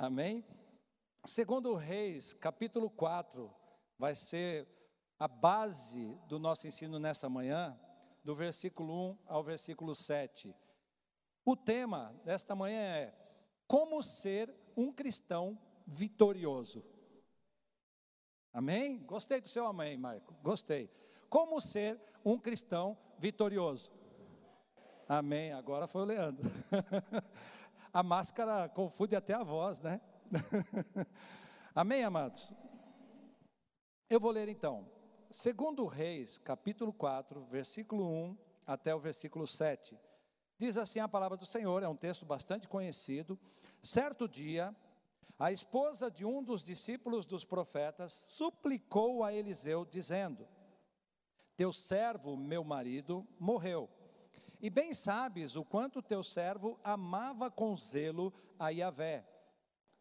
Amém? Segundo Reis, capítulo 4, vai ser a base do nosso ensino nessa manhã, do versículo 1 ao versículo 7. O tema desta manhã é como ser um cristão vitorioso. Amém? Gostei do seu amém, Marco. Gostei. Como ser um cristão vitorioso? Amém. Agora foi o Leandro. a máscara confunde até a voz, né? Amém, amados? Eu vou ler então. Segundo Reis, capítulo 4, versículo 1 até o versículo 7. Diz assim a palavra do Senhor, é um texto bastante conhecido. Certo dia, a esposa de um dos discípulos dos profetas suplicou a Eliseu, dizendo: Teu servo, meu marido, morreu. E bem sabes o quanto teu servo amava com zelo a Yahvé.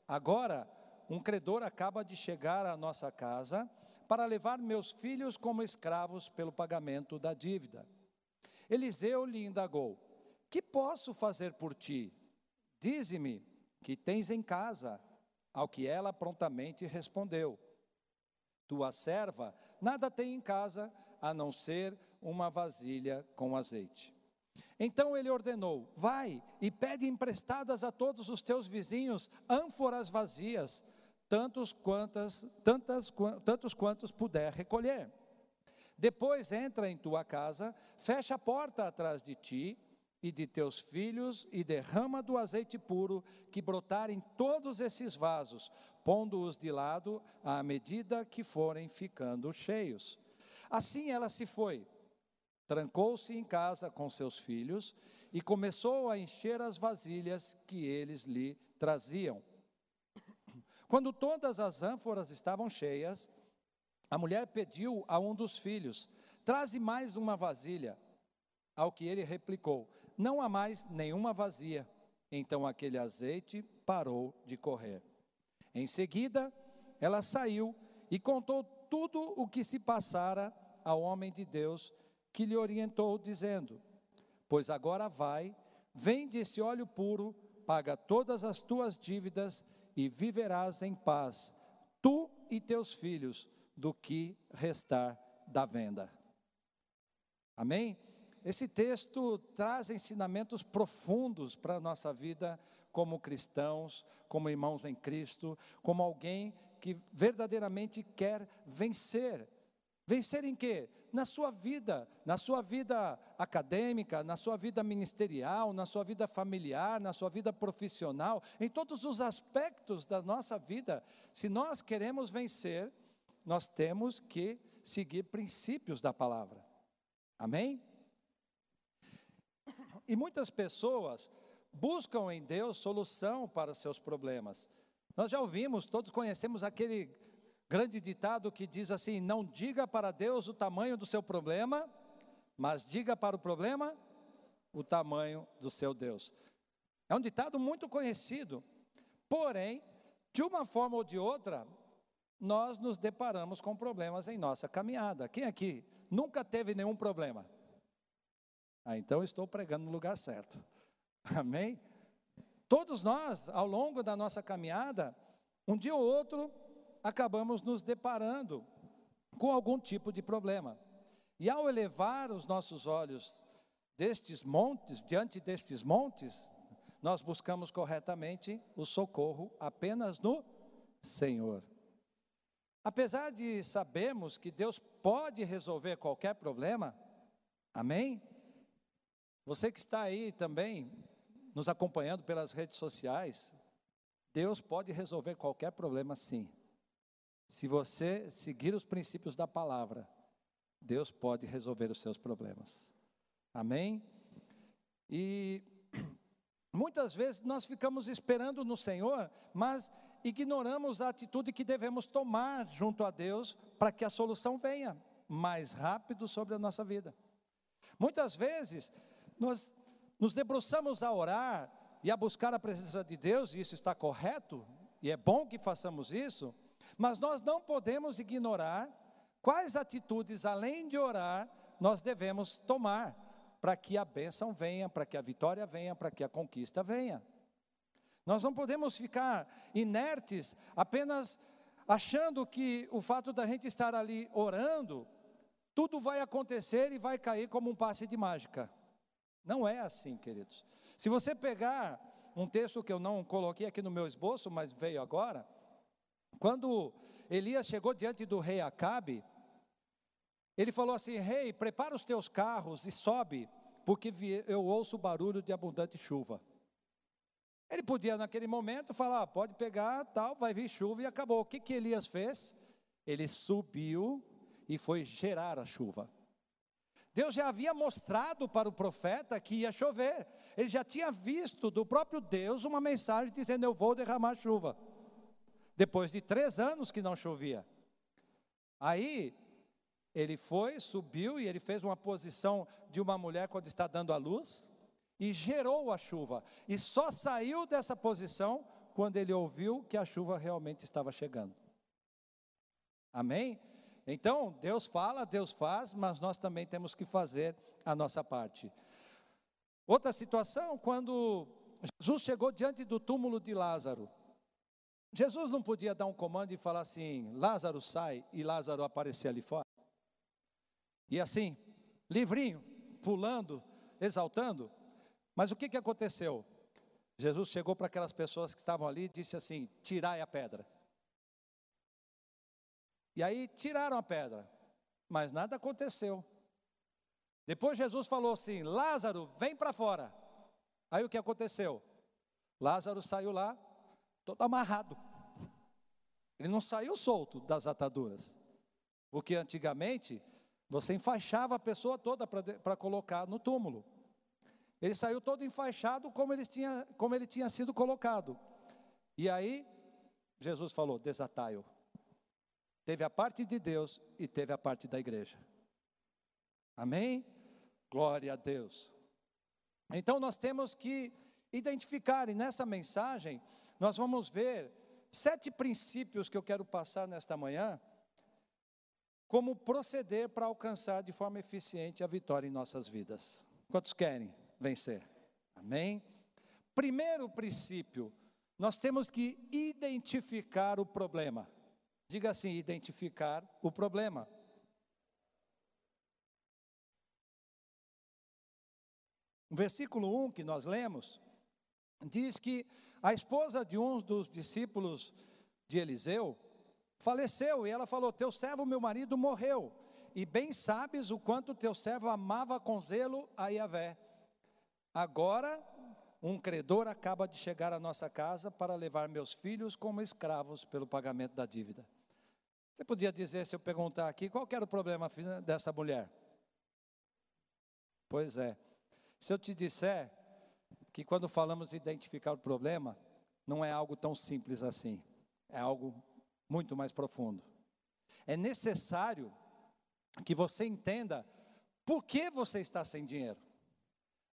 Agora, um credor acaba de chegar à nossa casa para levar meus filhos como escravos pelo pagamento da dívida. Eliseu lhe indagou: Que posso fazer por ti? Dize-me que tens em casa. Ao que ela prontamente respondeu: Tua serva nada tem em casa a não ser uma vasilha com azeite. Então ele ordenou: Vai e pede emprestadas a todos os teus vizinhos ânforas vazias, tantos quantas, tantas, tantos quantos puder recolher. Depois entra em tua casa, fecha a porta atrás de ti e de teus filhos, e derrama do azeite puro que brotar em todos esses vasos, pondo-os de lado à medida que forem ficando cheios. Assim ela se foi, trancou-se em casa com seus filhos e começou a encher as vasilhas que eles lhe traziam. Quando todas as ânforas estavam cheias, a mulher pediu a um dos filhos: Traze mais uma vasilha. Ao que ele replicou: Não há mais nenhuma vazia. Então aquele azeite parou de correr. Em seguida, ela saiu e contou tudo o que se passara ao homem de Deus, que lhe orientou, dizendo: Pois agora vai, vende esse óleo puro, paga todas as tuas dívidas e viverás em paz, tu e teus filhos, do que restar da venda. Amém? Esse texto traz ensinamentos profundos para a nossa vida como cristãos, como irmãos em Cristo, como alguém que verdadeiramente quer vencer. Vencer em quê? Na sua vida, na sua vida acadêmica, na sua vida ministerial, na sua vida familiar, na sua vida profissional, em todos os aspectos da nossa vida. Se nós queremos vencer, nós temos que seguir princípios da palavra. Amém? E muitas pessoas buscam em Deus solução para seus problemas. Nós já ouvimos, todos conhecemos aquele grande ditado que diz assim: Não diga para Deus o tamanho do seu problema, mas diga para o problema o tamanho do seu Deus. É um ditado muito conhecido, porém, de uma forma ou de outra, nós nos deparamos com problemas em nossa caminhada. Quem aqui nunca teve nenhum problema? Ah, então estou pregando no lugar certo. Amém? Todos nós, ao longo da nossa caminhada, um dia ou outro, acabamos nos deparando com algum tipo de problema. E ao elevar os nossos olhos destes montes, diante destes montes, nós buscamos corretamente o socorro apenas no Senhor. Apesar de sabermos que Deus pode resolver qualquer problema, amém? Você que está aí também nos acompanhando pelas redes sociais, Deus pode resolver qualquer problema sim. Se você seguir os princípios da palavra, Deus pode resolver os seus problemas. Amém? E muitas vezes nós ficamos esperando no Senhor, mas ignoramos a atitude que devemos tomar junto a Deus para que a solução venha mais rápido sobre a nossa vida. Muitas vezes nós nos debruçamos a orar e a buscar a presença de Deus, e isso está correto, e é bom que façamos isso, mas nós não podemos ignorar quais atitudes, além de orar, nós devemos tomar para que a bênção venha, para que a vitória venha, para que a conquista venha. Nós não podemos ficar inertes, apenas achando que o fato da gente estar ali orando, tudo vai acontecer e vai cair como um passe de mágica. Não é assim, queridos. Se você pegar um texto que eu não coloquei aqui no meu esboço, mas veio agora, quando Elias chegou diante do rei Acabe, ele falou assim: Rei, prepara os teus carros e sobe, porque eu ouço o barulho de abundante chuva. Ele podia, naquele momento, falar: ah, pode pegar, tal, vai vir chuva e acabou. O que, que Elias fez? Ele subiu e foi gerar a chuva. Deus já havia mostrado para o profeta que ia chover. Ele já tinha visto do próprio Deus uma mensagem dizendo: Eu vou derramar chuva. Depois de três anos que não chovia. Aí, ele foi, subiu e ele fez uma posição de uma mulher quando está dando a luz e gerou a chuva. E só saiu dessa posição quando ele ouviu que a chuva realmente estava chegando. Amém? Então, Deus fala, Deus faz, mas nós também temos que fazer a nossa parte. Outra situação, quando Jesus chegou diante do túmulo de Lázaro. Jesus não podia dar um comando e falar assim: Lázaro sai, e Lázaro aparecer ali fora. E assim, livrinho, pulando, exaltando. Mas o que, que aconteceu? Jesus chegou para aquelas pessoas que estavam ali e disse assim: Tirai a pedra. E aí tiraram a pedra, mas nada aconteceu. Depois Jesus falou assim: Lázaro, vem para fora. Aí o que aconteceu? Lázaro saiu lá, todo amarrado. Ele não saiu solto das ataduras. Porque antigamente, você enfaixava a pessoa toda para colocar no túmulo. Ele saiu todo enfaixado como ele, tinha, como ele tinha sido colocado. E aí, Jesus falou: desatai-o. Teve a parte de Deus e teve a parte da igreja. Amém? Glória a Deus. Então nós temos que identificar, e nessa mensagem, nós vamos ver sete princípios que eu quero passar nesta manhã, como proceder para alcançar de forma eficiente a vitória em nossas vidas. Quantos querem vencer? Amém? Primeiro princípio, nós temos que identificar o problema. Diga assim: identificar o problema. O versículo 1 que nós lemos diz que a esposa de um dos discípulos de Eliseu faleceu e ela falou: Teu servo, meu marido, morreu. E bem sabes o quanto teu servo amava com zelo a Yahvé. Agora, um credor acaba de chegar à nossa casa para levar meus filhos como escravos pelo pagamento da dívida. Você podia dizer, se eu perguntar aqui, qual era o problema dessa mulher? Pois é. Se eu te disser que quando falamos de identificar o problema, não é algo tão simples assim. É algo muito mais profundo. É necessário que você entenda por que você está sem dinheiro.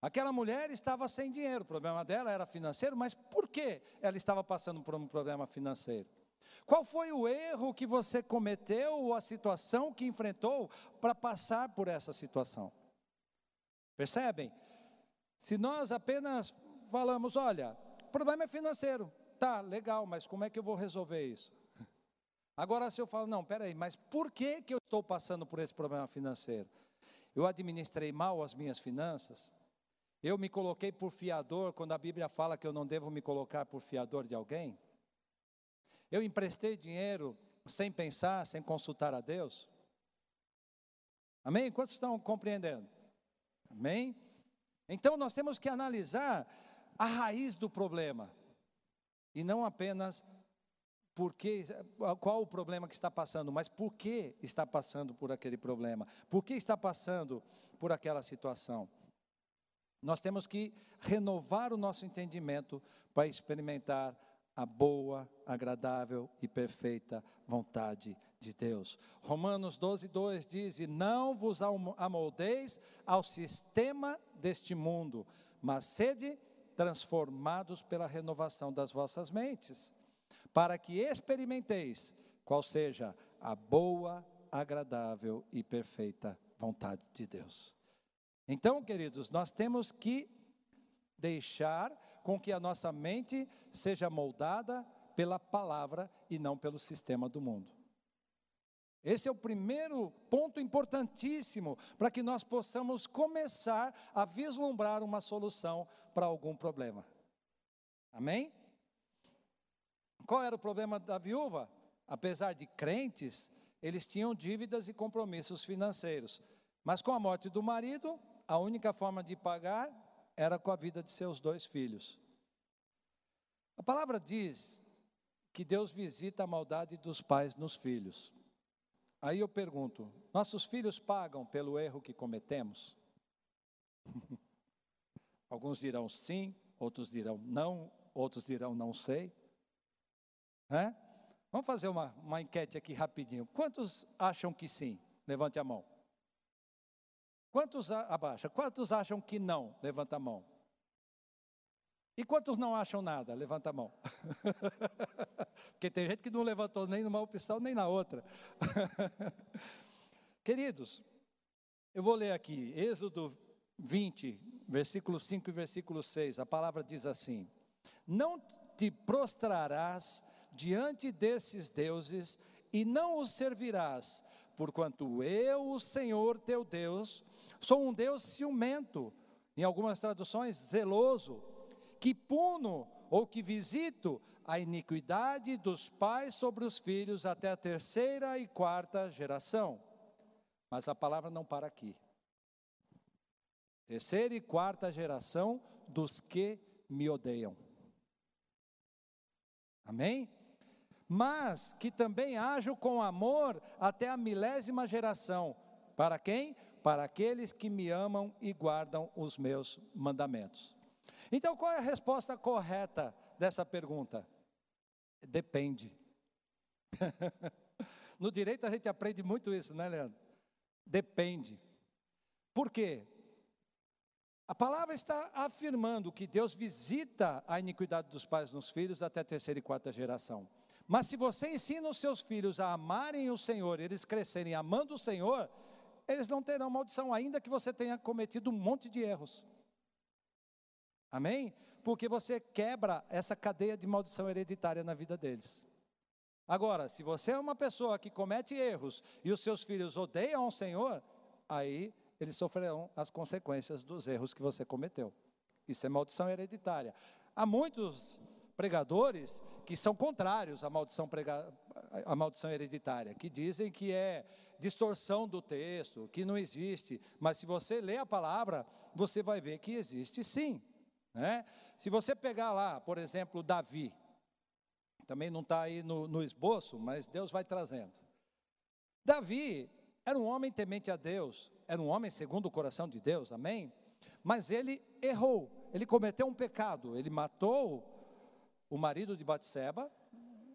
Aquela mulher estava sem dinheiro, o problema dela era financeiro, mas por que ela estava passando por um problema financeiro? Qual foi o erro que você cometeu ou a situação que enfrentou para passar por essa situação? Percebem? Se nós apenas falamos, olha, o problema é financeiro, tá, legal, mas como é que eu vou resolver isso? Agora, se eu falo, não, peraí, mas por que, que eu estou passando por esse problema financeiro? Eu administrei mal as minhas finanças, eu me coloquei por fiador, quando a Bíblia fala que eu não devo me colocar por fiador de alguém. Eu emprestei dinheiro sem pensar, sem consultar a Deus? Amém? Quantos estão compreendendo? Amém? Então nós temos que analisar a raiz do problema e não apenas porque, qual o problema que está passando, mas por que está passando por aquele problema, por que está passando por aquela situação. Nós temos que renovar o nosso entendimento para experimentar a boa, agradável e perfeita vontade de Deus. Romanos 12, 2 diz: E não vos amoldeis ao sistema deste mundo, mas sede transformados pela renovação das vossas mentes, para que experimenteis qual seja a boa, agradável e perfeita vontade de Deus. Então, queridos, nós temos que deixar com que a nossa mente seja moldada pela palavra e não pelo sistema do mundo. Esse é o primeiro ponto importantíssimo para que nós possamos começar a vislumbrar uma solução para algum problema. Amém? Qual era o problema da viúva? Apesar de crentes, eles tinham dívidas e compromissos financeiros. Mas com a morte do marido, a única forma de pagar era com a vida de seus dois filhos. A palavra diz que Deus visita a maldade dos pais nos filhos. Aí eu pergunto: nossos filhos pagam pelo erro que cometemos? Alguns dirão sim, outros dirão não, outros dirão não sei. É? Vamos fazer uma, uma enquete aqui rapidinho. Quantos acham que sim? Levante a mão. Quantos abaixa? Quantos acham que não? Levanta a mão. E quantos não acham nada? Levanta a mão. Porque tem gente que não levantou nem numa opção nem na outra. Queridos, eu vou ler aqui, Êxodo 20, versículo 5 e versículo 6. A palavra diz assim: Não te prostrarás diante desses deuses e não os servirás, porquanto eu, o Senhor teu Deus, sou um Deus ciumento, em algumas traduções, zeloso que puno ou que visito a iniquidade dos pais sobre os filhos até a terceira e quarta geração. Mas a palavra não para aqui. Terceira e quarta geração dos que me odeiam. Amém? Mas que também ajo com amor até a milésima geração. Para quem? Para aqueles que me amam e guardam os meus mandamentos. Então, qual é a resposta correta dessa pergunta? Depende. no direito a gente aprende muito isso, né, Leandro? Depende. Por quê? A palavra está afirmando que Deus visita a iniquidade dos pais nos filhos até a terceira e quarta geração. Mas se você ensina os seus filhos a amarem o Senhor, eles crescerem amando o Senhor, eles não terão maldição, ainda que você tenha cometido um monte de erros. Amém? Porque você quebra essa cadeia de maldição hereditária na vida deles. Agora, se você é uma pessoa que comete erros e os seus filhos odeiam o Senhor, aí eles sofrerão as consequências dos erros que você cometeu. Isso é maldição hereditária. Há muitos pregadores que são contrários à maldição, prega, à maldição hereditária, que dizem que é distorção do texto, que não existe. Mas se você lê a palavra, você vai ver que existe sim. Né? Se você pegar lá, por exemplo, Davi, também não está aí no, no esboço, mas Deus vai trazendo. Davi era um homem temente a Deus, era um homem segundo o coração de Deus, amém? Mas ele errou, ele cometeu um pecado, ele matou o marido de Batseba,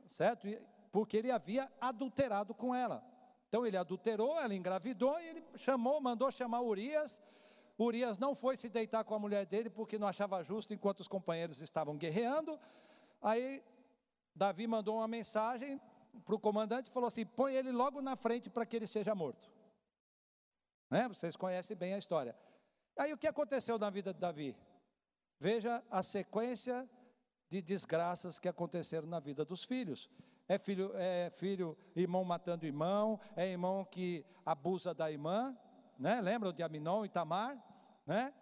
certo? Porque ele havia adulterado com ela. Então ele adulterou, ela engravidou e ele chamou, mandou chamar Urias Urias não foi se deitar com a mulher dele porque não achava justo enquanto os companheiros estavam guerreando. Aí Davi mandou uma mensagem para o comandante e falou assim: põe ele logo na frente para que ele seja morto. Né? Vocês conhecem bem a história. Aí o que aconteceu na vida de Davi? Veja a sequência de desgraças que aconteceram na vida dos filhos. É filho, é filho, irmão matando irmão, é irmão que abusa da irmã, né? Lembram de Aminon e Tamar? né?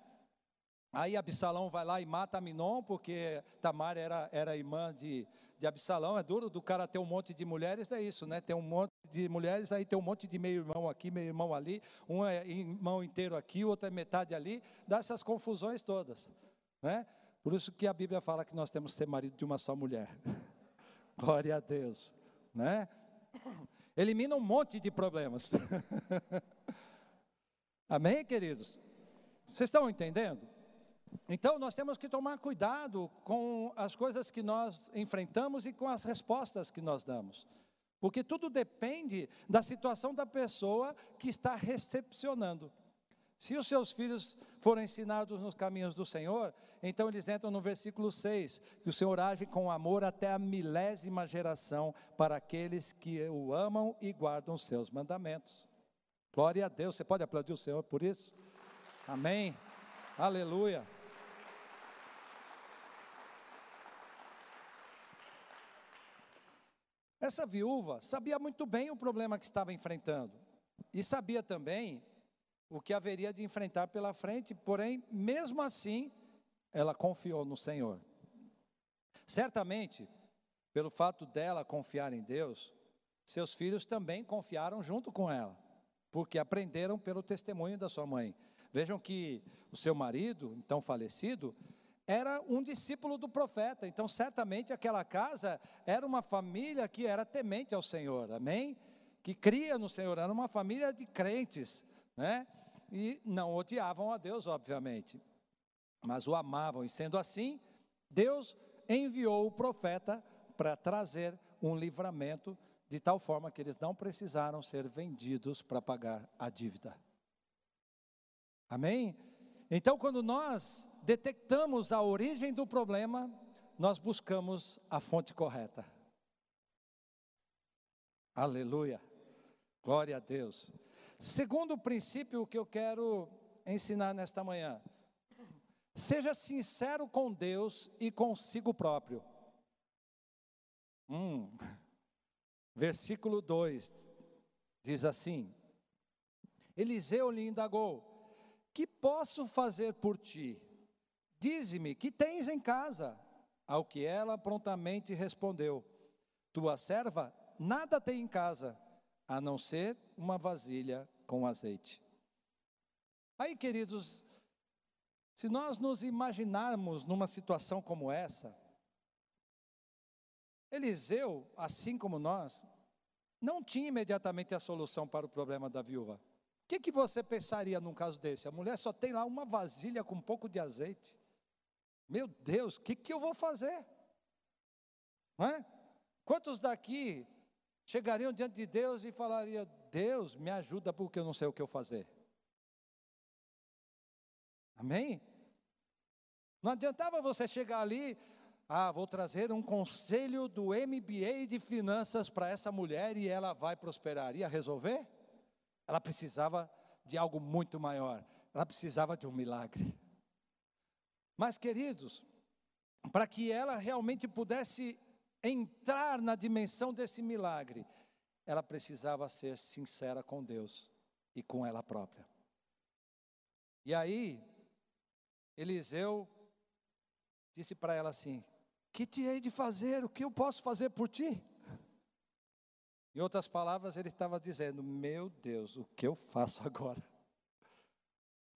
Aí Absalão vai lá e mata Aminon, porque Tamar era, era irmã de, de Absalão. É duro do cara ter um monte de mulheres, é isso, né? Tem um monte de mulheres, aí tem um monte de meio irmão aqui, meio irmão ali, um é irmão inteiro aqui, o outro é metade ali, dá essas confusões todas, né? Por isso que a Bíblia fala que nós temos que ser marido de uma só mulher. Glória a Deus, né? Elimina um monte de problemas. Amém, queridos? Vocês estão entendendo? Então, nós temos que tomar cuidado com as coisas que nós enfrentamos e com as respostas que nós damos. Porque tudo depende da situação da pessoa que está recepcionando. Se os seus filhos forem ensinados nos caminhos do Senhor, então eles entram no versículo 6, que o Senhor age com amor até a milésima geração para aqueles que o amam e guardam os seus mandamentos. Glória a Deus. Você pode aplaudir o Senhor por isso? Amém. Aleluia. Essa viúva sabia muito bem o problema que estava enfrentando e sabia também o que haveria de enfrentar pela frente, porém, mesmo assim, ela confiou no Senhor. Certamente, pelo fato dela confiar em Deus, seus filhos também confiaram junto com ela porque aprenderam pelo testemunho da sua mãe. Vejam que o seu marido, então falecido, era um discípulo do profeta, então certamente aquela casa era uma família que era temente ao Senhor, amém? Que cria no Senhor, era uma família de crentes, né? E não odiavam a Deus, obviamente, mas o amavam, e sendo assim, Deus enviou o profeta para trazer um livramento, de tal forma que eles não precisaram ser vendidos para pagar a dívida. Amém? Então, quando nós detectamos a origem do problema, nós buscamos a fonte correta. Aleluia. Glória a Deus. Segundo princípio que eu quero ensinar nesta manhã. Seja sincero com Deus e consigo próprio. Hum. Versículo 2 diz assim: Eliseu lhe indagou: que posso fazer por ti? Dize-me, que tens em casa? Ao que ela prontamente respondeu: Tua serva nada tem em casa, a não ser uma vasilha com azeite. Aí, queridos, se nós nos imaginarmos numa situação como essa, Eliseu, assim como nós, não tinha imediatamente a solução para o problema da viúva. O que, que você pensaria num caso desse? A mulher só tem lá uma vasilha com um pouco de azeite. Meu Deus, o que, que eu vou fazer? Não é? Quantos daqui chegariam diante de Deus e falariam: Deus, me ajuda porque eu não sei o que eu fazer? Amém? Não adiantava você chegar ali, ah, vou trazer um conselho do MBA de finanças para essa mulher e ela vai prosperar. Ia resolver? Ela precisava de algo muito maior. Ela precisava de um milagre. Mas, queridos, para que ela realmente pudesse entrar na dimensão desse milagre, ela precisava ser sincera com Deus e com ela própria. E aí, Eliseu disse para ela assim: Que te hei de fazer? O que eu posso fazer por ti? Em outras palavras, ele estava dizendo: Meu Deus, o que eu faço agora?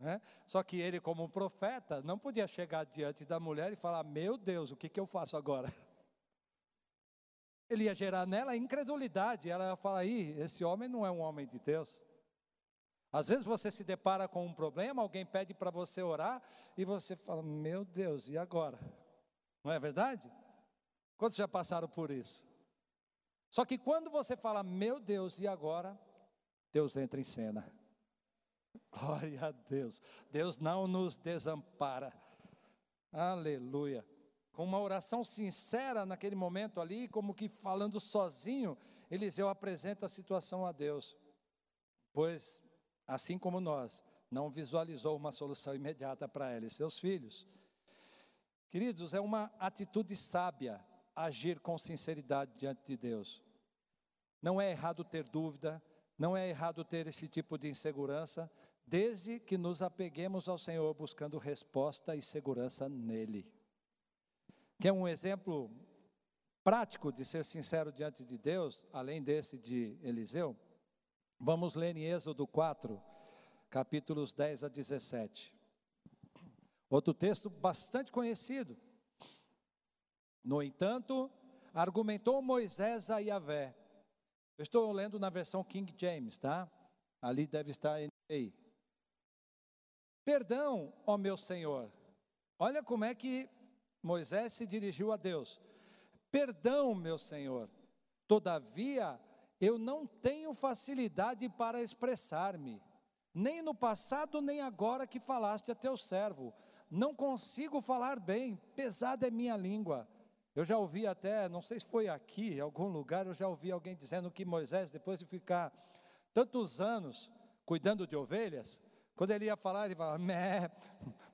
É? Só que ele, como profeta, não podia chegar diante da mulher e falar: Meu Deus, o que, que eu faço agora? Ele ia gerar nela incredulidade. Ela ia falar: Ih, esse homem não é um homem de Deus. Às vezes você se depara com um problema, alguém pede para você orar e você fala: Meu Deus, e agora? Não é verdade? Quantos já passaram por isso? Só que quando você fala, meu Deus, e agora? Deus entra em cena. Glória a Deus. Deus não nos desampara. Aleluia. Com uma oração sincera naquele momento ali, como que falando sozinho, Eliseu apresenta a situação a Deus. Pois, assim como nós, não visualizou uma solução imediata para ela e seus filhos. Queridos, é uma atitude sábia agir com sinceridade diante de Deus. Não é errado ter dúvida, não é errado ter esse tipo de insegurança, desde que nos apeguemos ao Senhor buscando resposta e segurança nele. Quer um exemplo prático de ser sincero diante de Deus, além desse de Eliseu? Vamos ler em Êxodo 4, capítulos 10 a 17. Outro texto bastante conhecido. No entanto, argumentou Moisés a Yahvé. Eu estou lendo na versão King James, tá? Ali deve estar aí. Perdão, ó meu Senhor. Olha como é que Moisés se dirigiu a Deus. Perdão, meu Senhor. Todavia, eu não tenho facilidade para expressar-me, nem no passado, nem agora que falaste a teu servo. Não consigo falar bem, pesada é minha língua. Eu já ouvi até, não sei se foi aqui, em algum lugar, eu já ouvi alguém dizendo que Moisés, depois de ficar tantos anos cuidando de ovelhas, quando ele ia falar, ele falava, mé,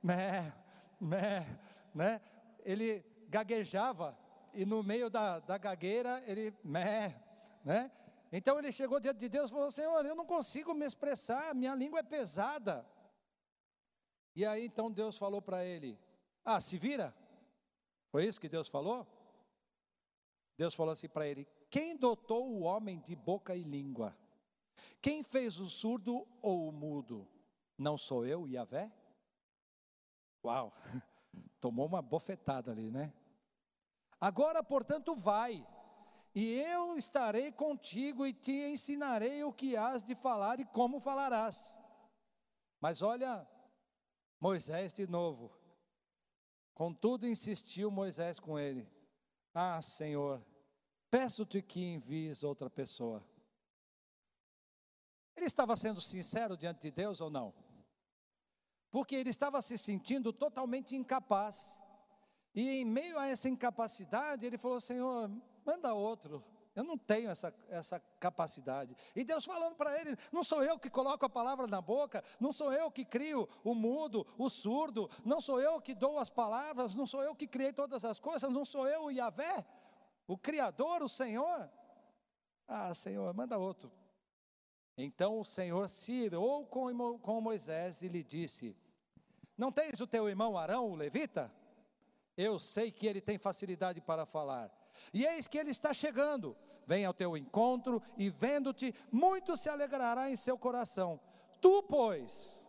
mé, mé, né? Ele gaguejava, e no meio da, da gagueira ele, mé, né? Então ele chegou diante de Deus e falou: Senhor, eu não consigo me expressar, minha língua é pesada. E aí então Deus falou para ele: Ah, se vira. Foi isso que Deus falou? Deus falou assim para ele: Quem dotou o homem de boca e língua? Quem fez o surdo ou o mudo? Não sou eu, Yahvé? Uau, tomou uma bofetada ali, né? Agora, portanto, vai, e eu estarei contigo e te ensinarei o que hás de falar e como falarás. Mas olha, Moisés de novo. Contudo, insistiu Moisés com ele: Ah, Senhor, peço-te que envies outra pessoa. Ele estava sendo sincero diante de Deus ou não? Porque ele estava se sentindo totalmente incapaz. E em meio a essa incapacidade, ele falou: Senhor, manda outro. Eu não tenho essa, essa capacidade. E Deus falando para ele: não sou eu que coloco a palavra na boca, não sou eu que crio o mudo, o surdo, não sou eu que dou as palavras, não sou eu que criei todas as coisas, não sou eu o Yahvé, o Criador, o Senhor. Ah, Senhor, manda outro. Então o Senhor se irou com, Moisés e lhe disse: Não tens o teu irmão Arão, o levita? Eu sei que ele tem facilidade para falar. E eis que ele está chegando. Vem ao teu encontro e vendo-te, muito se alegrará em seu coração. Tu, pois,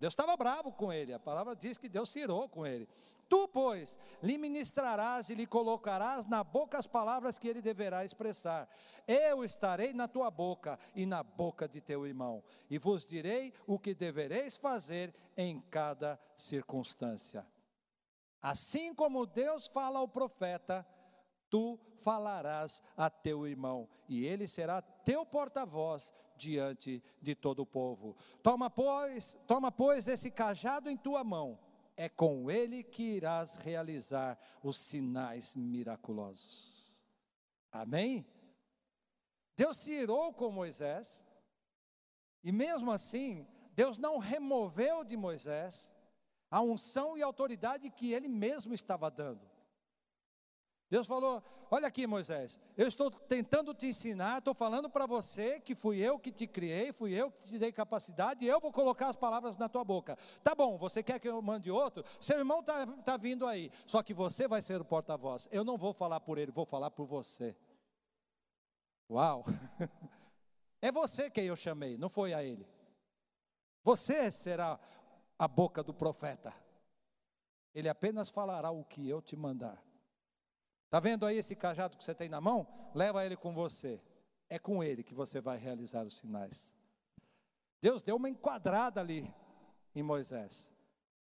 Deus estava bravo com ele, a palavra diz que Deus se irou com ele. Tu, pois, lhe ministrarás e lhe colocarás na boca as palavras que ele deverá expressar. Eu estarei na tua boca e na boca de teu irmão, e vos direi o que devereis fazer em cada circunstância. Assim como Deus fala ao profeta, tu falarás a teu irmão, e ele será teu porta-voz diante de todo o povo. Toma, pois, toma, pois, esse cajado em tua mão é com ele que irás realizar os sinais miraculosos. Amém? Deus se irou com Moisés, e mesmo assim, Deus não removeu de Moisés a unção e autoridade que ele mesmo estava dando. Deus falou: Olha aqui, Moisés, eu estou tentando te ensinar, estou falando para você que fui eu que te criei, fui eu que te dei capacidade, e eu vou colocar as palavras na tua boca. Tá bom, você quer que eu mande outro? Seu irmão está tá vindo aí, só que você vai ser o porta-voz. Eu não vou falar por ele, vou falar por você. Uau! É você quem eu chamei, não foi a ele. Você será a boca do profeta. Ele apenas falará o que eu te mandar. Está vendo aí esse cajado que você tem na mão? Leva ele com você. É com ele que você vai realizar os sinais. Deus deu uma enquadrada ali em Moisés.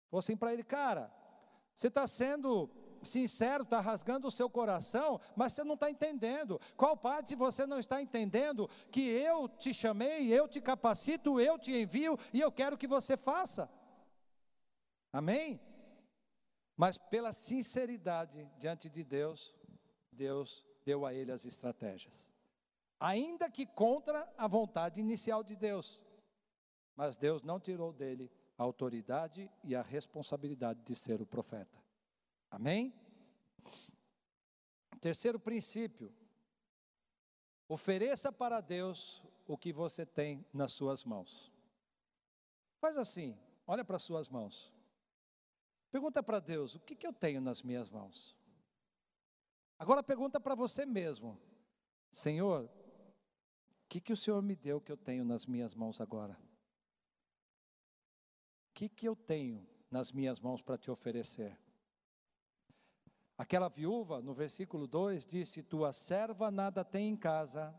Falou assim para ele, cara, você está sendo sincero, está rasgando o seu coração, mas você não está entendendo. Qual parte você não está entendendo? Que eu te chamei, eu te capacito, eu te envio e eu quero que você faça. Amém? Mas pela sinceridade diante de Deus, Deus deu a ele as estratégias. Ainda que contra a vontade inicial de Deus. Mas Deus não tirou dele a autoridade e a responsabilidade de ser o profeta. Amém? Terceiro princípio: ofereça para Deus o que você tem nas suas mãos. Faz assim, olha para as suas mãos. Pergunta para Deus: o que, que eu tenho nas minhas mãos? Agora pergunta para você mesmo: Senhor, o que, que o Senhor me deu que eu tenho nas minhas mãos agora? O que, que eu tenho nas minhas mãos para te oferecer? Aquela viúva, no versículo 2, disse: Tua serva nada tem em casa,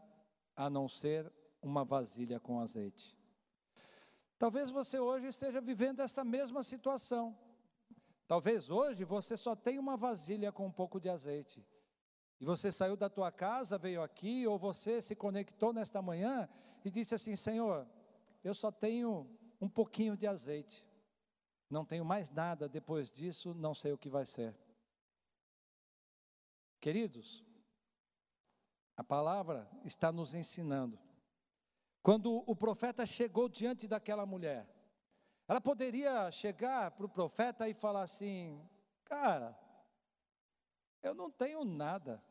a não ser uma vasilha com azeite. Talvez você hoje esteja vivendo essa mesma situação. Talvez hoje você só tenha uma vasilha com um pouco de azeite. E você saiu da tua casa, veio aqui, ou você se conectou nesta manhã e disse assim: Senhor, eu só tenho um pouquinho de azeite. Não tenho mais nada, depois disso não sei o que vai ser. Queridos, a palavra está nos ensinando. Quando o profeta chegou diante daquela mulher, ela poderia chegar para o profeta e falar assim: Cara, Eu não tenho nada.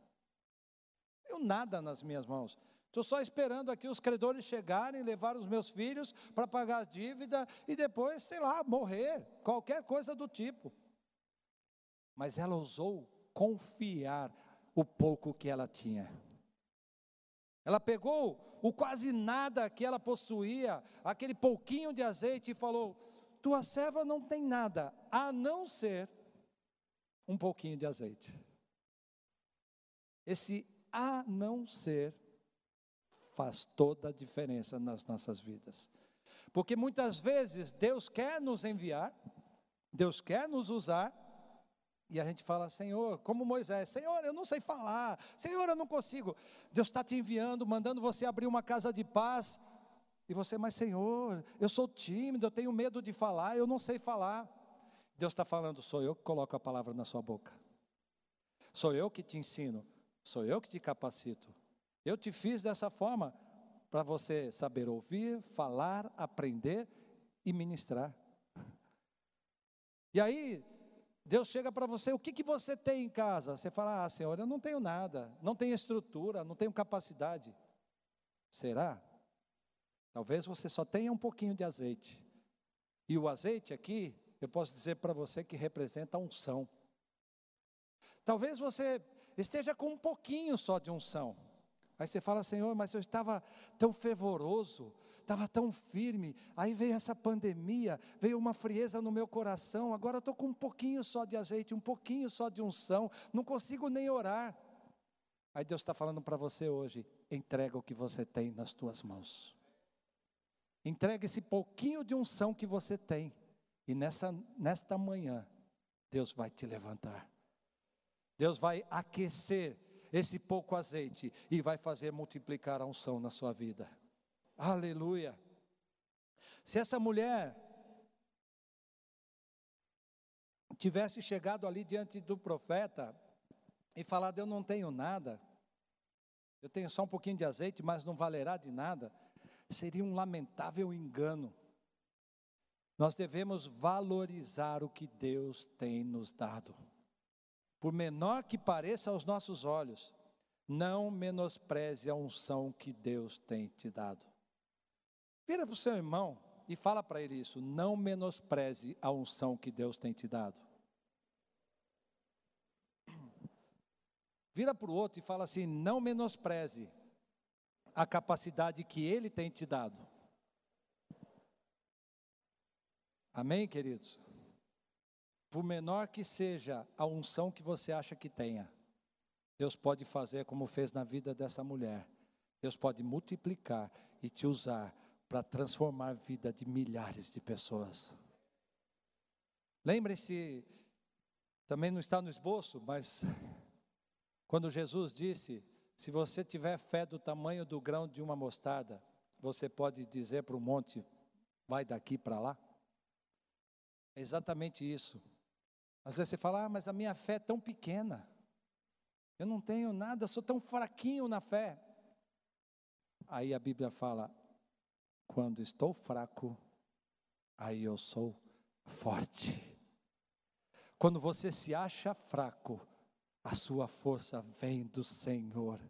Eu nada nas minhas mãos. Estou só esperando aqui os credores chegarem, levar os meus filhos para pagar a dívida e depois, sei lá, morrer, qualquer coisa do tipo. Mas ela ousou confiar o pouco que ela tinha. Ela pegou o quase nada que ela possuía, aquele pouquinho de azeite, e falou: Tua serva não tem nada, a não ser um pouquinho de azeite. Esse a não ser faz toda a diferença nas nossas vidas. Porque muitas vezes Deus quer nos enviar, Deus quer nos usar, e a gente fala, Senhor, como Moisés, Senhor, eu não sei falar, Senhor, eu não consigo. Deus está te enviando, mandando você abrir uma casa de paz. E você, mas Senhor, eu sou tímido, eu tenho medo de falar, eu não sei falar. Deus está falando, sou eu que coloco a palavra na sua boca. Sou eu que te ensino, sou eu que te capacito. Eu te fiz dessa forma para você saber ouvir, falar, aprender e ministrar. E aí, Deus chega para você, o que, que você tem em casa? Você fala, ah, Senhor, eu não tenho nada, não tenho estrutura, não tenho capacidade. Será? Talvez você só tenha um pouquinho de azeite. E o azeite aqui, eu posso dizer para você que representa unção. Talvez você esteja com um pouquinho só de unção. Aí você fala, Senhor, mas eu estava tão fervoroso, estava tão firme. Aí veio essa pandemia, veio uma frieza no meu coração. Agora estou com um pouquinho só de azeite, um pouquinho só de unção, não consigo nem orar. Aí Deus está falando para você hoje: entrega o que você tem nas tuas mãos. Entrega esse pouquinho de unção que você tem. E nessa, nesta manhã, Deus vai te levantar. Deus vai aquecer esse pouco azeite e vai fazer multiplicar a unção na sua vida. Aleluia. Se essa mulher tivesse chegado ali diante do profeta e falado: Eu não tenho nada, eu tenho só um pouquinho de azeite, mas não valerá de nada, seria um lamentável engano. Nós devemos valorizar o que Deus tem nos dado por menor que pareça aos nossos olhos, não menospreze a unção que Deus tem te dado. Vira para o seu irmão e fala para ele isso: não menospreze a unção que Deus tem te dado. Vira para o outro e fala assim: não menospreze a capacidade que Ele tem te dado. Amém, queridos? Por menor que seja a unção que você acha que tenha, Deus pode fazer como fez na vida dessa mulher. Deus pode multiplicar e te usar para transformar a vida de milhares de pessoas. Lembre-se, também não está no esboço, mas quando Jesus disse: se você tiver fé do tamanho do grão de uma mostarda, você pode dizer para o monte: vai daqui para lá? É exatamente isso. Às vezes você fala, ah, mas a minha fé é tão pequena. Eu não tenho nada, sou tão fraquinho na fé. Aí a Bíblia fala: quando estou fraco, aí eu sou forte. Quando você se acha fraco, a sua força vem do Senhor.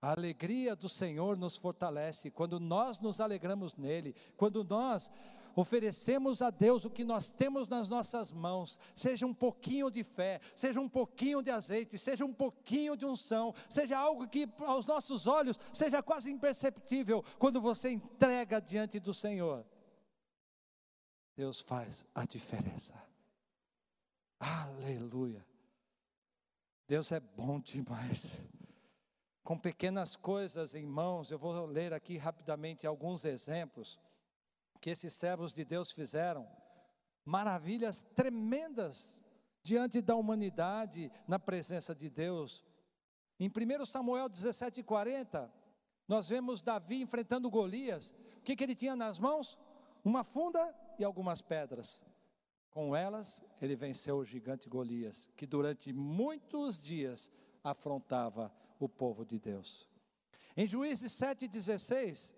A alegria do Senhor nos fortalece quando nós nos alegramos nele, quando nós oferecemos a Deus o que nós temos nas nossas mãos, seja um pouquinho de fé, seja um pouquinho de azeite, seja um pouquinho de unção, seja algo que aos nossos olhos seja quase imperceptível, quando você entrega diante do Senhor, Deus faz a diferença. Aleluia. Deus é bom demais. Com pequenas coisas em mãos, eu vou ler aqui rapidamente alguns exemplos que esses servos de Deus fizeram, maravilhas tremendas diante da humanidade, na presença de Deus. Em 1 Samuel 17,40, nós vemos Davi enfrentando Golias. O que, que ele tinha nas mãos? Uma funda e algumas pedras. Com elas, ele venceu o gigante Golias, que durante muitos dias afrontava o povo de Deus. Em Juízes 7,16,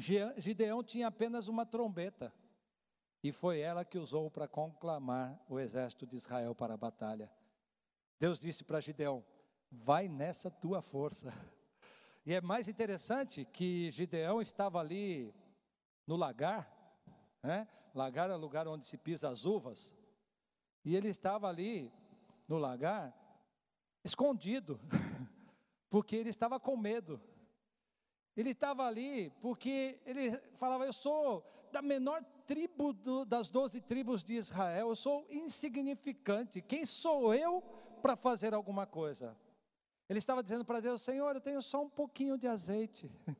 Gideão tinha apenas uma trombeta, e foi ela que usou para conclamar o exército de Israel para a batalha. Deus disse para Gideão: vai nessa tua força. E é mais interessante que Gideão estava ali no lagar, né? Lagar é o lugar onde se pisa as uvas. E ele estava ali no lagar, escondido, porque ele estava com medo. Ele estava ali porque ele falava: Eu sou da menor tribo do, das doze tribos de Israel, eu sou insignificante. Quem sou eu para fazer alguma coisa? Ele estava dizendo para Deus: Senhor, eu tenho só um pouquinho de azeite.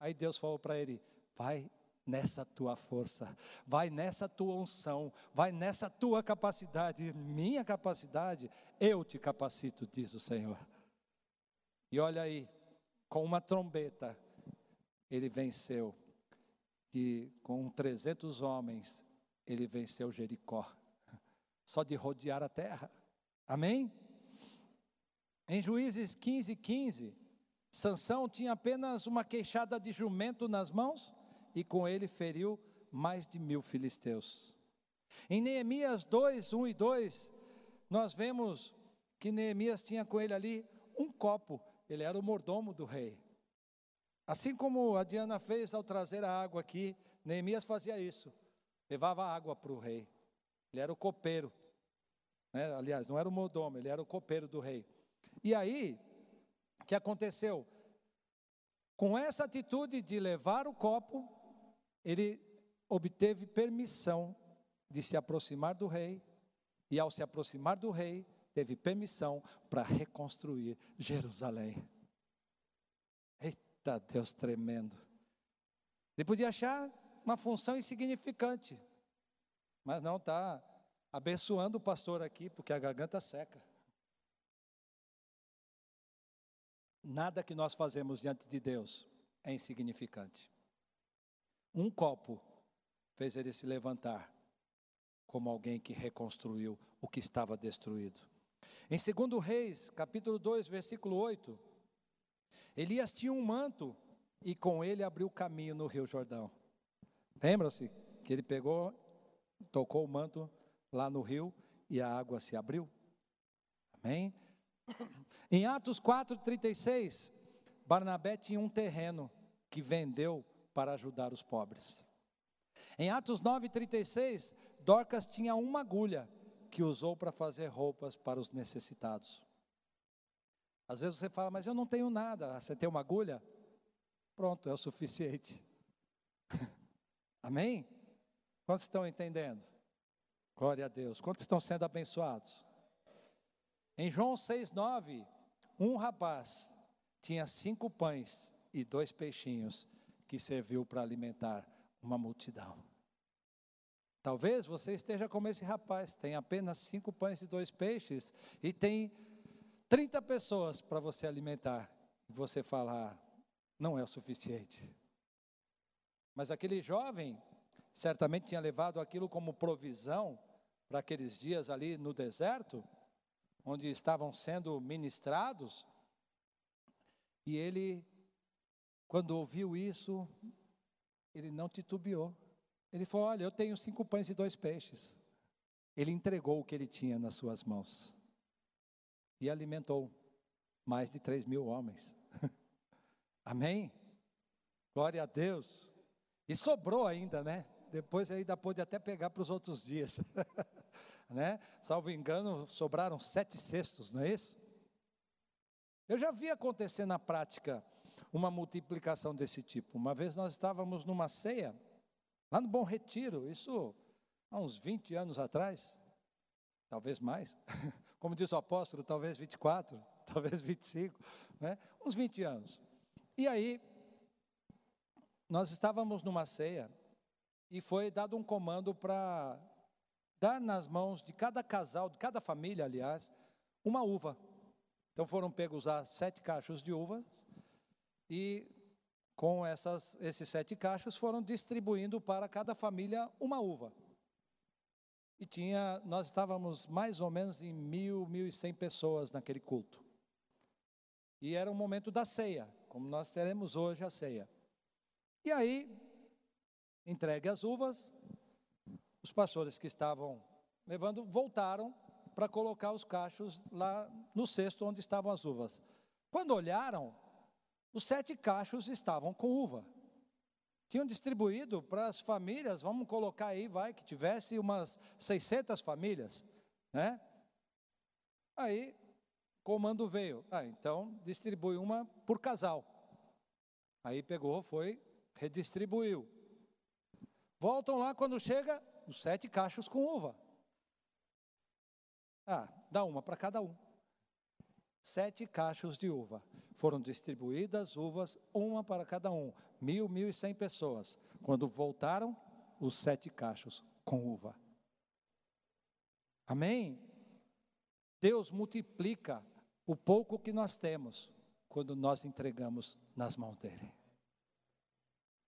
Aí Deus falou para ele: Vai nessa tua força, vai nessa tua unção, vai nessa tua capacidade, minha capacidade, eu te capacito, diz o Senhor. E olha aí, com uma trombeta, ele venceu, e com 300 homens, ele venceu Jericó, só de rodear a terra, amém? Em Juízes 15, 15, Sansão tinha apenas uma queixada de jumento nas mãos e com ele feriu mais de mil filisteus. Em Neemias 2, 1 e 2, nós vemos que Neemias tinha com ele ali um copo, ele era o mordomo do rei. Assim como a Diana fez ao trazer a água aqui, Neemias fazia isso, levava água para o rei, ele era o copeiro, né? aliás, não era o mordomo, ele era o copeiro do rei. E aí, o que aconteceu? Com essa atitude de levar o copo, ele obteve permissão de se aproximar do rei, e ao se aproximar do rei, teve permissão para reconstruir Jerusalém. Eita Deus tremendo. Ele podia achar uma função insignificante, mas não está abençoando o pastor aqui, porque a garganta seca. Nada que nós fazemos diante de Deus é insignificante. Um copo fez ele se levantar como alguém que reconstruiu o que estava destruído. Em 2 Reis, capítulo 2, versículo 8, Elias tinha um manto e com ele abriu caminho no Rio Jordão. Lembra-se que ele pegou, tocou o manto lá no rio e a água se abriu? Amém? Em Atos 4,36, Barnabé tinha um terreno que vendeu para ajudar os pobres. Em Atos 9,36, Dorcas tinha uma agulha que usou para fazer roupas para os necessitados. Às vezes você fala, mas eu não tenho nada. Você tem uma agulha? Pronto, é o suficiente. Amém? Quantos estão entendendo? Glória a Deus. Quantos estão sendo abençoados? Em João 6,9, um rapaz tinha cinco pães e dois peixinhos que serviu para alimentar uma multidão. Talvez você esteja como esse rapaz, tem apenas cinco pães e dois peixes e tem 30 pessoas para você alimentar. E você falar, ah, não é o suficiente. Mas aquele jovem certamente tinha levado aquilo como provisão para aqueles dias ali no deserto onde estavam sendo ministrados, e ele, quando ouviu isso, ele não titubeou. Ele falou: Olha, eu tenho cinco pães e dois peixes. Ele entregou o que ele tinha nas suas mãos e alimentou mais de três mil homens. Amém? Glória a Deus. E sobrou ainda, né? Depois ainda pôde até pegar para os outros dias. né? Salvo engano, sobraram sete cestos, não é isso? Eu já vi acontecer na prática uma multiplicação desse tipo. Uma vez nós estávamos numa ceia, lá no Bom Retiro, isso há uns 20 anos atrás, talvez mais. Como diz o apóstolo, talvez 24, talvez 25, né? uns 20 anos. E aí, nós estávamos numa ceia e foi dado um comando para dar nas mãos de cada casal, de cada família, aliás, uma uva. Então foram pegos lá sete cachos de uvas e com essas, esses sete cachos foram distribuindo para cada família uma uva. E tinha, nós estávamos mais ou menos em mil, mil e cem pessoas naquele culto. E era o momento da ceia, como nós teremos hoje a ceia. E aí, entregue as uvas, os pastores que estavam levando voltaram para colocar os cachos lá no cesto onde estavam as uvas. Quando olharam, os sete cachos estavam com uva. Tinham distribuído para as famílias, vamos colocar aí, vai, que tivesse umas 600 famílias, né? Aí, comando veio, ah, então distribui uma por casal. Aí pegou, foi, redistribuiu. Voltam lá quando chega, os sete cachos com uva. Ah, dá uma para cada um. Sete cachos de uva. Foram distribuídas uvas, uma para cada um. Mil, mil e cem pessoas. Quando voltaram, os sete cachos com uva. Amém? Deus multiplica o pouco que nós temos quando nós entregamos nas mãos dele.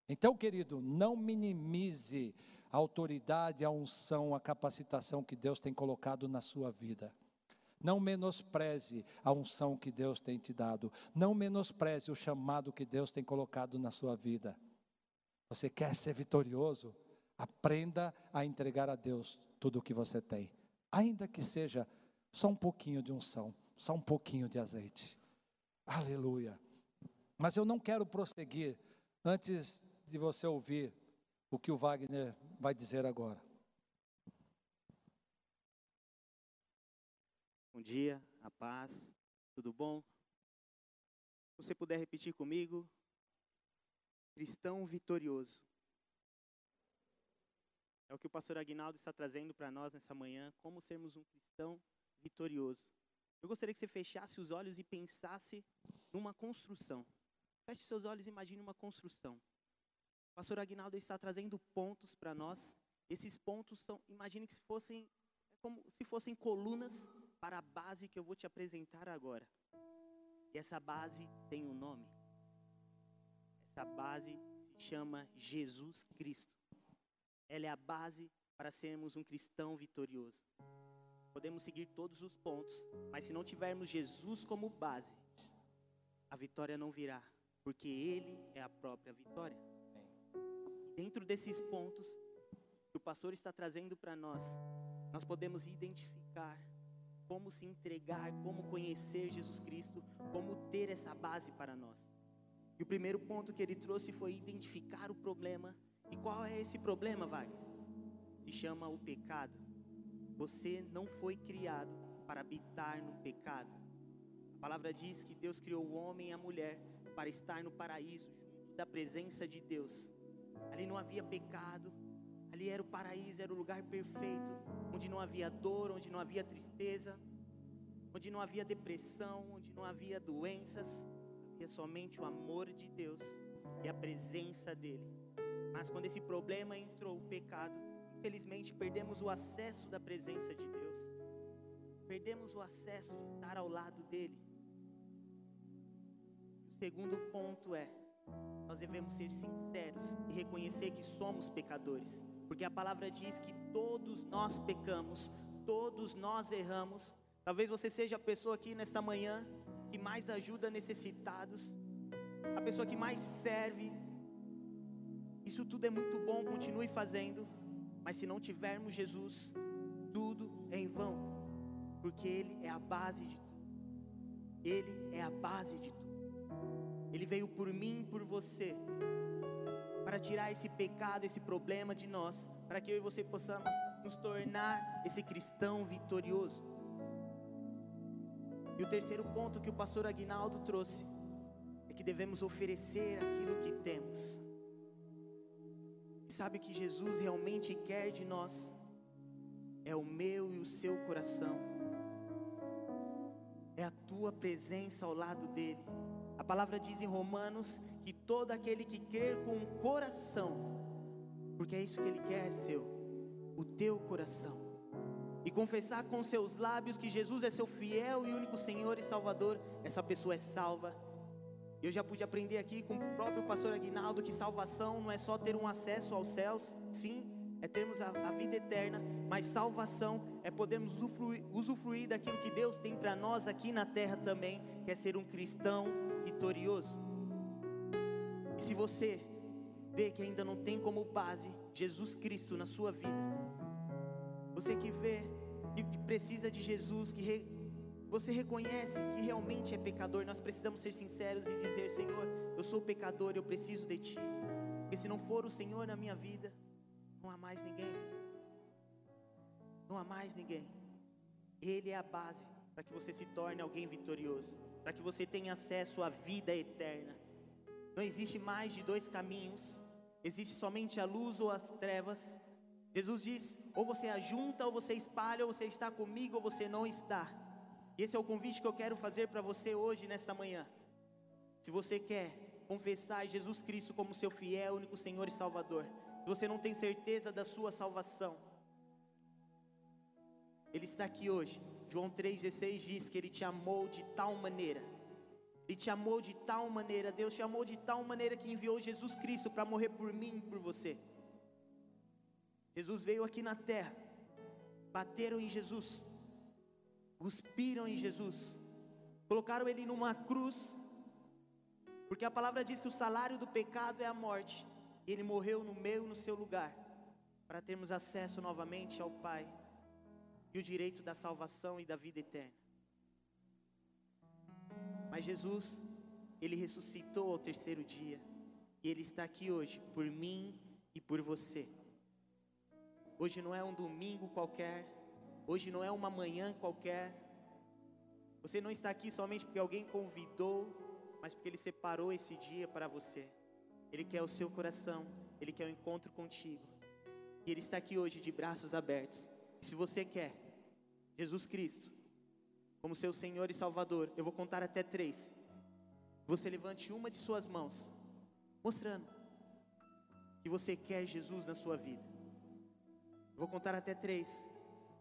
Então, querido, não minimize a autoridade, a unção, a capacitação que Deus tem colocado na sua vida. Não menospreze a unção que Deus tem te dado. Não menospreze o chamado que Deus tem colocado na sua vida. Você quer ser vitorioso? Aprenda a entregar a Deus tudo o que você tem, ainda que seja só um pouquinho de unção, só um pouquinho de azeite. Aleluia. Mas eu não quero prosseguir antes de você ouvir o que o Wagner vai dizer agora. Bom dia, a paz, tudo bom? Se você puder repetir comigo, cristão vitorioso. É o que o pastor Aguinaldo está trazendo para nós nessa manhã, como sermos um cristão vitorioso. Eu gostaria que você fechasse os olhos e pensasse numa construção. Feche seus olhos e imagine uma construção. O pastor Aguinaldo está trazendo pontos para nós. Esses pontos são, imagine que se fossem, é como se fossem colunas para a base que eu vou te apresentar agora. E essa base tem um nome. Essa base se chama Jesus Cristo. Ela é a base para sermos um cristão vitorioso. Podemos seguir todos os pontos, mas se não tivermos Jesus como base, a vitória não virá, porque Ele é a própria vitória dentro desses pontos que o pastor está trazendo para nós, nós podemos identificar como se entregar, como conhecer Jesus Cristo, como ter essa base para nós. E o primeiro ponto que ele trouxe foi identificar o problema. E qual é esse problema, Wagner? Se chama o pecado. Você não foi criado para habitar no pecado. A palavra diz que Deus criou o homem e a mulher para estar no paraíso, junto da presença de Deus. Ali não havia pecado, ali era o paraíso, era o lugar perfeito, onde não havia dor, onde não havia tristeza, onde não havia depressão, onde não havia doenças, havia somente o amor de Deus e a presença dEle. Mas quando esse problema entrou, o pecado, infelizmente perdemos o acesso da presença de Deus, perdemos o acesso de estar ao lado dEle. O segundo ponto é, nós devemos ser sinceros e reconhecer que somos pecadores, porque a palavra diz que todos nós pecamos, todos nós erramos. Talvez você seja a pessoa aqui nesta manhã que mais ajuda necessitados, a pessoa que mais serve. Isso tudo é muito bom, continue fazendo, mas se não tivermos Jesus, tudo é em vão, porque Ele é a base de tudo. Ele é a base de tudo. Ele veio por mim e por você, para tirar esse pecado, esse problema de nós, para que eu e você possamos nos tornar esse cristão vitorioso. E o terceiro ponto que o pastor Aguinaldo trouxe é que devemos oferecer aquilo que temos. E sabe o que Jesus realmente quer de nós? É o meu e o seu coração, é a tua presença ao lado dEle a palavra diz em Romanos que todo aquele que crer com o coração, porque é isso que ele quer, seu, o teu coração, e confessar com seus lábios que Jesus é seu fiel e único Senhor e Salvador, essa pessoa é salva. Eu já pude aprender aqui com o próprio pastor Aguinaldo que salvação não é só ter um acesso aos céus, sim, é termos a, a vida eterna, mas salvação é podermos usufruir, usufruir daquilo que Deus tem para nós aqui na terra também, que é ser um cristão vitorioso. E se você vê que ainda não tem como base Jesus Cristo na sua vida, você que vê que precisa de Jesus, que re, você reconhece que realmente é pecador, nós precisamos ser sinceros e dizer: Senhor, eu sou pecador, eu preciso de Ti. Porque se não for o Senhor na minha vida, não há mais ninguém. Não há mais ninguém. Ele é a base para que você se torne alguém vitorioso, para que você tenha acesso à vida eterna. Não existe mais de dois caminhos, existe somente a luz ou as trevas. Jesus diz: ou você ajunta, ou você espalha, ou você está comigo, ou você não está. E esse é o convite que eu quero fazer para você hoje, nesta manhã. Se você quer confessar Jesus Cristo como seu fiel, único Senhor e Salvador, se você não tem certeza da sua salvação, Ele está aqui hoje. João 3,16 diz que Ele te amou de tal maneira, Ele te amou de tal maneira, Deus te amou de tal maneira que enviou Jesus Cristo para morrer por mim e por você. Jesus veio aqui na terra, bateram em Jesus, cuspiram em Jesus, colocaram ele numa cruz, porque a palavra diz que o salário do pecado é a morte, e ele morreu no meu e no seu lugar, para termos acesso novamente ao Pai e o direito da salvação e da vida eterna. Mas Jesus, ele ressuscitou ao terceiro dia, e ele está aqui hoje por mim e por você. Hoje não é um domingo qualquer, Hoje não é uma manhã qualquer. Você não está aqui somente porque alguém convidou, mas porque Ele separou esse dia para você. Ele quer o seu coração, Ele quer o um encontro contigo. E Ele está aqui hoje de braços abertos. Se você quer Jesus Cristo como seu Senhor e Salvador, eu vou contar até três. Você levante uma de suas mãos, mostrando que você quer Jesus na sua vida. Eu vou contar até três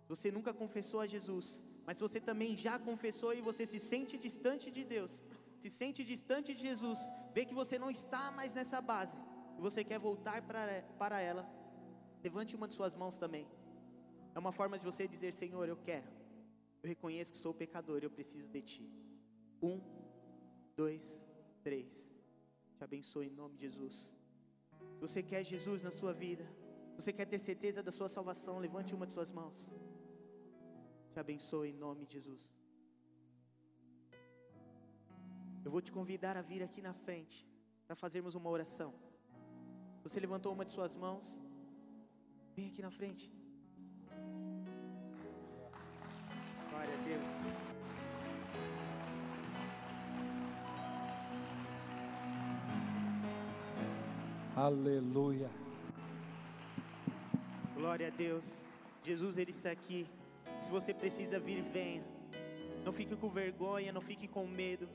você nunca confessou a Jesus, mas você também já confessou e você se sente distante de Deus, se sente distante de Jesus, vê que você não está mais nessa base e você quer voltar para, para ela, levante uma de suas mãos também. É uma forma de você dizer: Senhor, eu quero, eu reconheço que sou pecador, eu preciso de Ti. Um, dois, três. Te abençoe em nome de Jesus. Se você quer Jesus na sua vida, você quer ter certeza da sua salvação, levante uma de suas mãos te abençoe em nome de Jesus. Eu vou te convidar a vir aqui na frente para fazermos uma oração. Você levantou uma de suas mãos? Vem aqui na frente. Glória a Deus. Aleluia. Glória a Deus. Jesus, Ele está aqui. Se você precisa vir, venha. Não fique com vergonha, não fique com medo.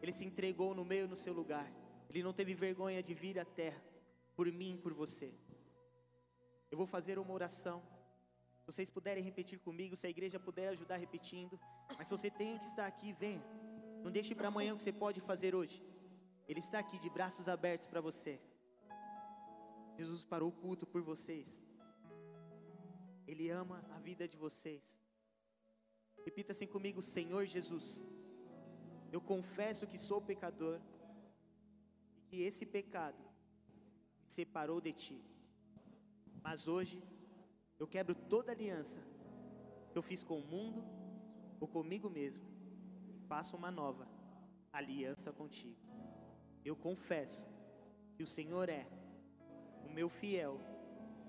Ele se entregou no meio no seu lugar. Ele não teve vergonha de vir à terra por mim, por você. Eu vou fazer uma oração. Se vocês puderem repetir comigo, se a igreja puder ajudar repetindo, mas se você tem que estar aqui, venha. Não deixe para amanhã o que você pode fazer hoje. Ele está aqui de braços abertos para você. Jesus parou o culto por vocês. Ele ama a vida de vocês. Repita assim comigo: Senhor Jesus, eu confesso que sou pecador e que esse pecado me separou de ti. Mas hoje eu quebro toda aliança que eu fiz com o mundo ou comigo mesmo e faço uma nova aliança contigo. Eu confesso que o Senhor é o meu fiel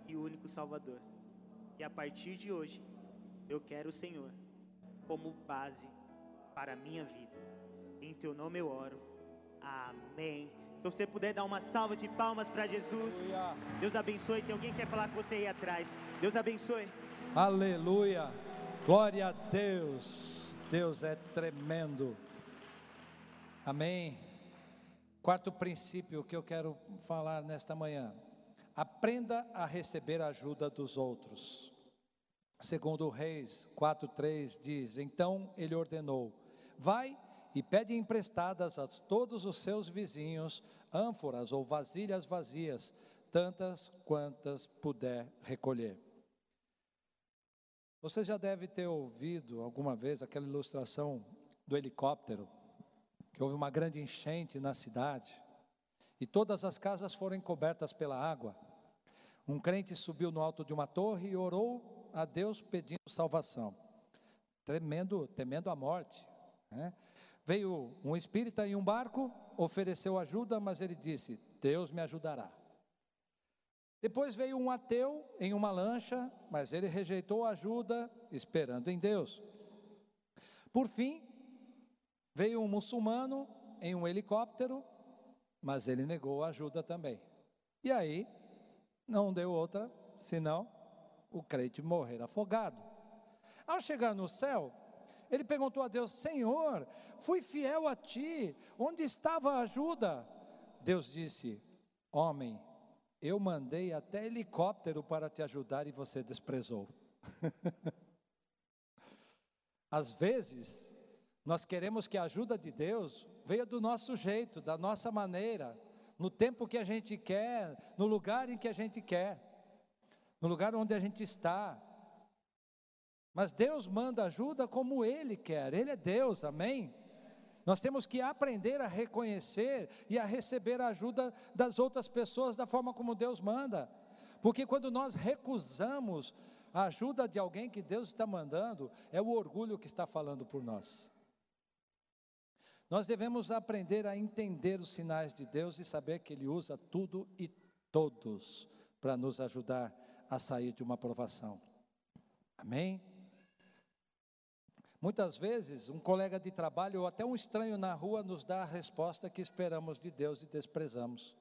e único Salvador. E a partir de hoje, eu quero o Senhor como base para a minha vida. Em teu nome eu oro. Amém. Se você puder dar uma salva de palmas para Jesus. Deus abençoe. Tem alguém que quer falar com você aí atrás? Deus abençoe. Aleluia. Glória a Deus. Deus é tremendo. Amém. Quarto princípio que eu quero falar nesta manhã. Aprenda a receber a ajuda dos outros. Segundo Reis 4:3 diz: Então ele ordenou: Vai e pede emprestadas a todos os seus vizinhos ânforas ou vasilhas vazias, tantas quantas puder recolher. Você já deve ter ouvido alguma vez aquela ilustração do helicóptero, que houve uma grande enchente na cidade e todas as casas foram cobertas pela água. Um crente subiu no alto de uma torre e orou a Deus pedindo salvação, tremendo, temendo a morte. Né? Veio um espírita em um barco, ofereceu ajuda, mas ele disse: Deus me ajudará. Depois veio um ateu em uma lancha, mas ele rejeitou a ajuda, esperando em Deus. Por fim, veio um muçulmano em um helicóptero, mas ele negou a ajuda também. E aí, não deu outra, senão o crente morrer afogado. Ao chegar no céu, ele perguntou a Deus: Senhor, fui fiel a ti, onde estava a ajuda? Deus disse: Homem, eu mandei até helicóptero para te ajudar e você desprezou. Às vezes, nós queremos que a ajuda de Deus venha do nosso jeito, da nossa maneira, no tempo que a gente quer, no lugar em que a gente quer, no lugar onde a gente está. Mas Deus manda ajuda como Ele quer, Ele é Deus, amém? Nós temos que aprender a reconhecer e a receber a ajuda das outras pessoas da forma como Deus manda. Porque quando nós recusamos a ajuda de alguém que Deus está mandando, é o orgulho que está falando por nós. Nós devemos aprender a entender os sinais de Deus e saber que Ele usa tudo e todos para nos ajudar a sair de uma provação. Amém? Muitas vezes, um colega de trabalho ou até um estranho na rua nos dá a resposta que esperamos de Deus e desprezamos.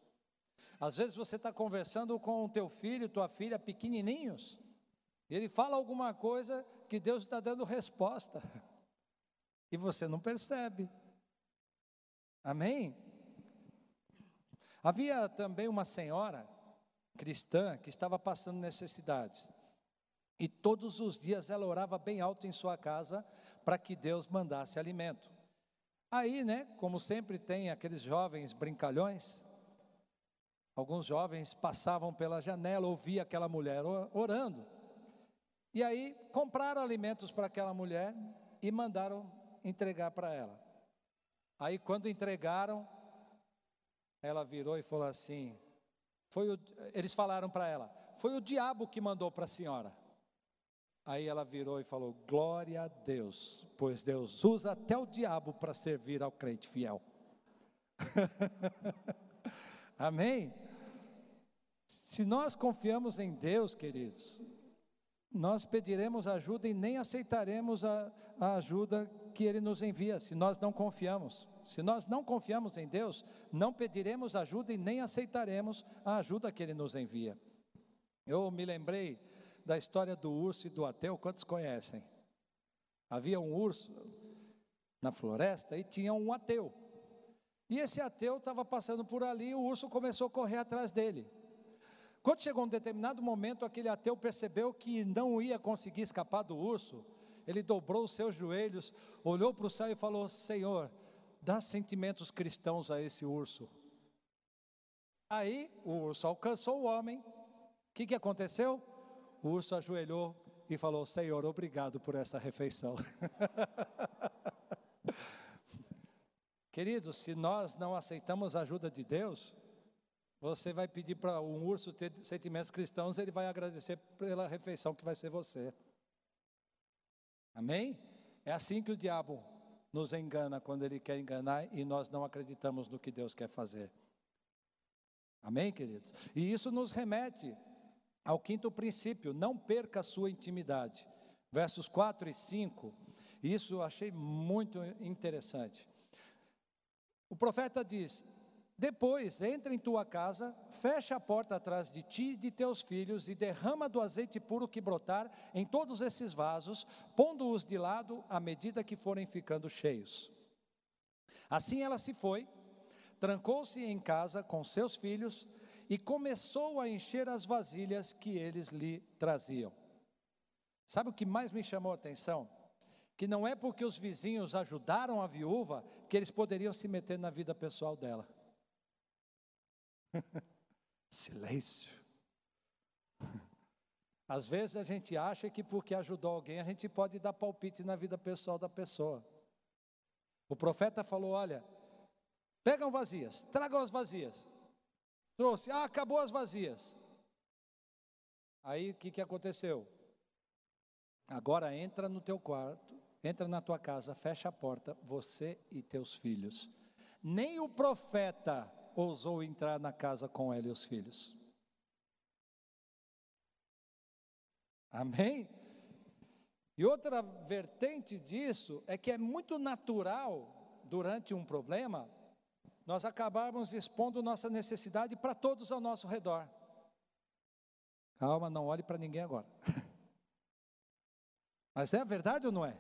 Às vezes você está conversando com o teu filho, tua filha, pequenininhos, e ele fala alguma coisa que Deus está dando resposta, e você não percebe. Amém? Havia também uma senhora cristã que estava passando necessidades. E todos os dias ela orava bem alto em sua casa para que Deus mandasse alimento. Aí, né, como sempre tem aqueles jovens brincalhões, alguns jovens passavam pela janela, ouvia aquela mulher orando. E aí compraram alimentos para aquela mulher e mandaram entregar para ela. Aí quando entregaram, ela virou e falou assim: foi o, eles falaram para ela, foi o diabo que mandou para a senhora. Aí ela virou e falou: Glória a Deus, pois Deus usa até o diabo para servir ao crente fiel. Amém? Se nós confiamos em Deus, queridos, nós pediremos ajuda e nem aceitaremos a, a ajuda que Ele nos envia, se nós não confiamos. Se nós não confiamos em Deus, não pediremos ajuda e nem aceitaremos a ajuda que Ele nos envia. Eu me lembrei da história do urso e do ateu, quantos conhecem? Havia um urso na floresta e tinha um ateu. E esse ateu estava passando por ali e o urso começou a correr atrás dele. Quando chegou um determinado momento, aquele ateu percebeu que não ia conseguir escapar do urso. Ele dobrou os seus joelhos, olhou para o céu e falou: Senhor, dá sentimentos cristãos a esse urso. Aí o urso alcançou o homem. O que, que aconteceu? O urso ajoelhou e falou: Senhor, obrigado por essa refeição. Queridos, se nós não aceitamos a ajuda de Deus, você vai pedir para um urso ter sentimentos cristãos, ele vai agradecer pela refeição que vai ser você. Amém? É assim que o diabo nos engana quando ele quer enganar e nós não acreditamos no que Deus quer fazer. Amém, queridos? E isso nos remete ao quinto princípio, não perca a sua intimidade. Versos 4 e 5, isso eu achei muito interessante. O profeta diz: Depois entra em tua casa, fecha a porta atrás de ti e de teus filhos, e derrama do azeite puro que brotar em todos esses vasos, pondo-os de lado à medida que forem ficando cheios. Assim ela se foi, trancou-se em casa com seus filhos, e começou a encher as vasilhas que eles lhe traziam. Sabe o que mais me chamou a atenção? Que não é porque os vizinhos ajudaram a viúva que eles poderiam se meter na vida pessoal dela. Silêncio. Às vezes a gente acha que porque ajudou alguém a gente pode dar palpite na vida pessoal da pessoa. O profeta falou: olha, pegam vazias, tragam as vazias. Trouxe, ah, acabou as vazias. Aí o que, que aconteceu? Agora entra no teu quarto, entra na tua casa, fecha a porta, você e teus filhos. Nem o profeta ousou entrar na casa com ela e os filhos. Amém? E outra vertente disso é que é muito natural, durante um problema, nós acabarmos expondo nossa necessidade para todos ao nosso redor. Calma, não olhe para ninguém agora. Mas é verdade ou não é?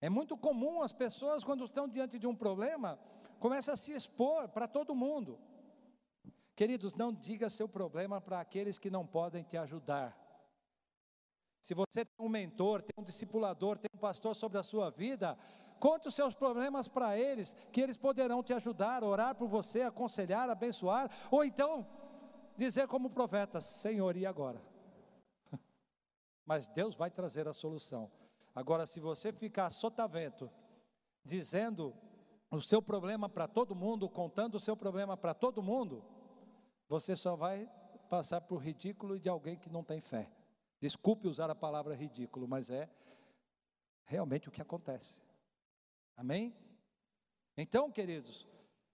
É muito comum as pessoas, quando estão diante de um problema, começam a se expor para todo mundo. Queridos, não diga seu problema para aqueles que não podem te ajudar. Se você tem um mentor, tem um discipulador, tem um pastor sobre a sua vida, conte os seus problemas para eles, que eles poderão te ajudar, orar por você, aconselhar, abençoar, ou então dizer como profeta: Senhor, e agora? Mas Deus vai trazer a solução. Agora, se você ficar sotavento, dizendo o seu problema para todo mundo, contando o seu problema para todo mundo, você só vai passar por ridículo de alguém que não tem fé. Desculpe usar a palavra ridículo, mas é realmente o que acontece. Amém? Então, queridos,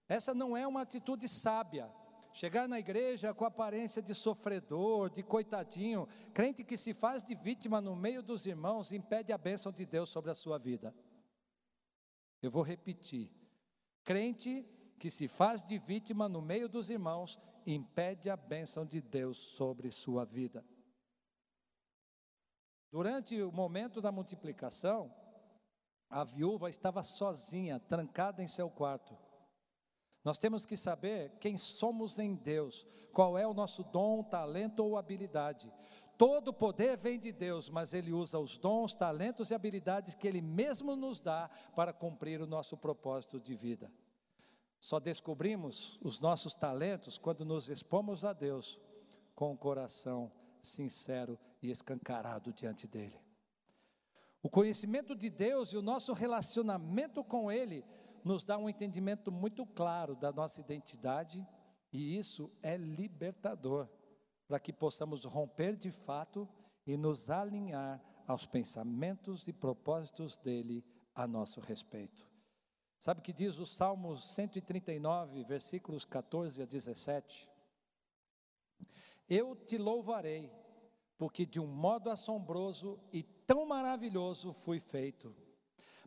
essa não é uma atitude sábia. Chegar na igreja com aparência de sofredor, de coitadinho, crente que se faz de vítima no meio dos irmãos, impede a bênção de Deus sobre a sua vida. Eu vou repetir: crente que se faz de vítima no meio dos irmãos, impede a bênção de Deus sobre sua vida. Durante o momento da multiplicação, a viúva estava sozinha, trancada em seu quarto. Nós temos que saber quem somos em Deus, qual é o nosso dom, talento ou habilidade. Todo poder vem de Deus, mas Ele usa os dons, talentos e habilidades que Ele mesmo nos dá para cumprir o nosso propósito de vida. Só descobrimos os nossos talentos quando nos expomos a Deus com o coração sincero e escancarado diante dele. O conhecimento de Deus e o nosso relacionamento com Ele nos dá um entendimento muito claro da nossa identidade, e isso é libertador, para que possamos romper de fato e nos alinhar aos pensamentos e propósitos dele a nosso respeito. Sabe o que diz o Salmo 139, versículos 14 a 17? Eu te louvarei porque de um modo assombroso e tão maravilhoso fui feito.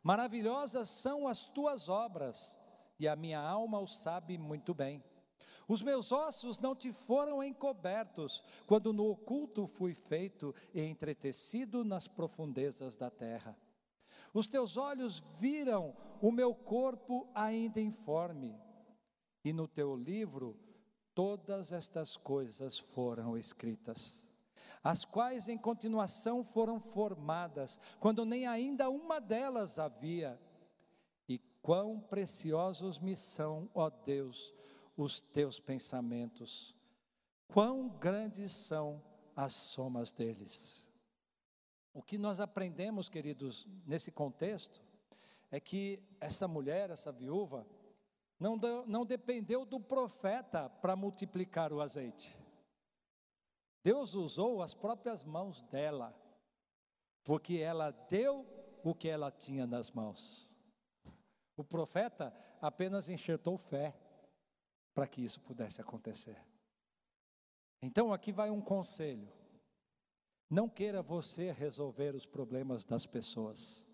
Maravilhosas são as tuas obras, e a minha alma o sabe muito bem. Os meus ossos não te foram encobertos, quando no oculto fui feito e entretecido nas profundezas da terra. Os teus olhos viram o meu corpo ainda informe, e no teu livro todas estas coisas foram escritas as quais em continuação foram formadas, quando nem ainda uma delas havia. E quão preciosos me são, ó Deus, os teus pensamentos, quão grandes são as somas deles. O que nós aprendemos, queridos, nesse contexto, é que essa mulher, essa viúva, não, não dependeu do profeta para multiplicar o azeite. Deus usou as próprias mãos dela, porque ela deu o que ela tinha nas mãos. O profeta apenas enxertou fé para que isso pudesse acontecer. Então aqui vai um conselho. Não queira você resolver os problemas das pessoas.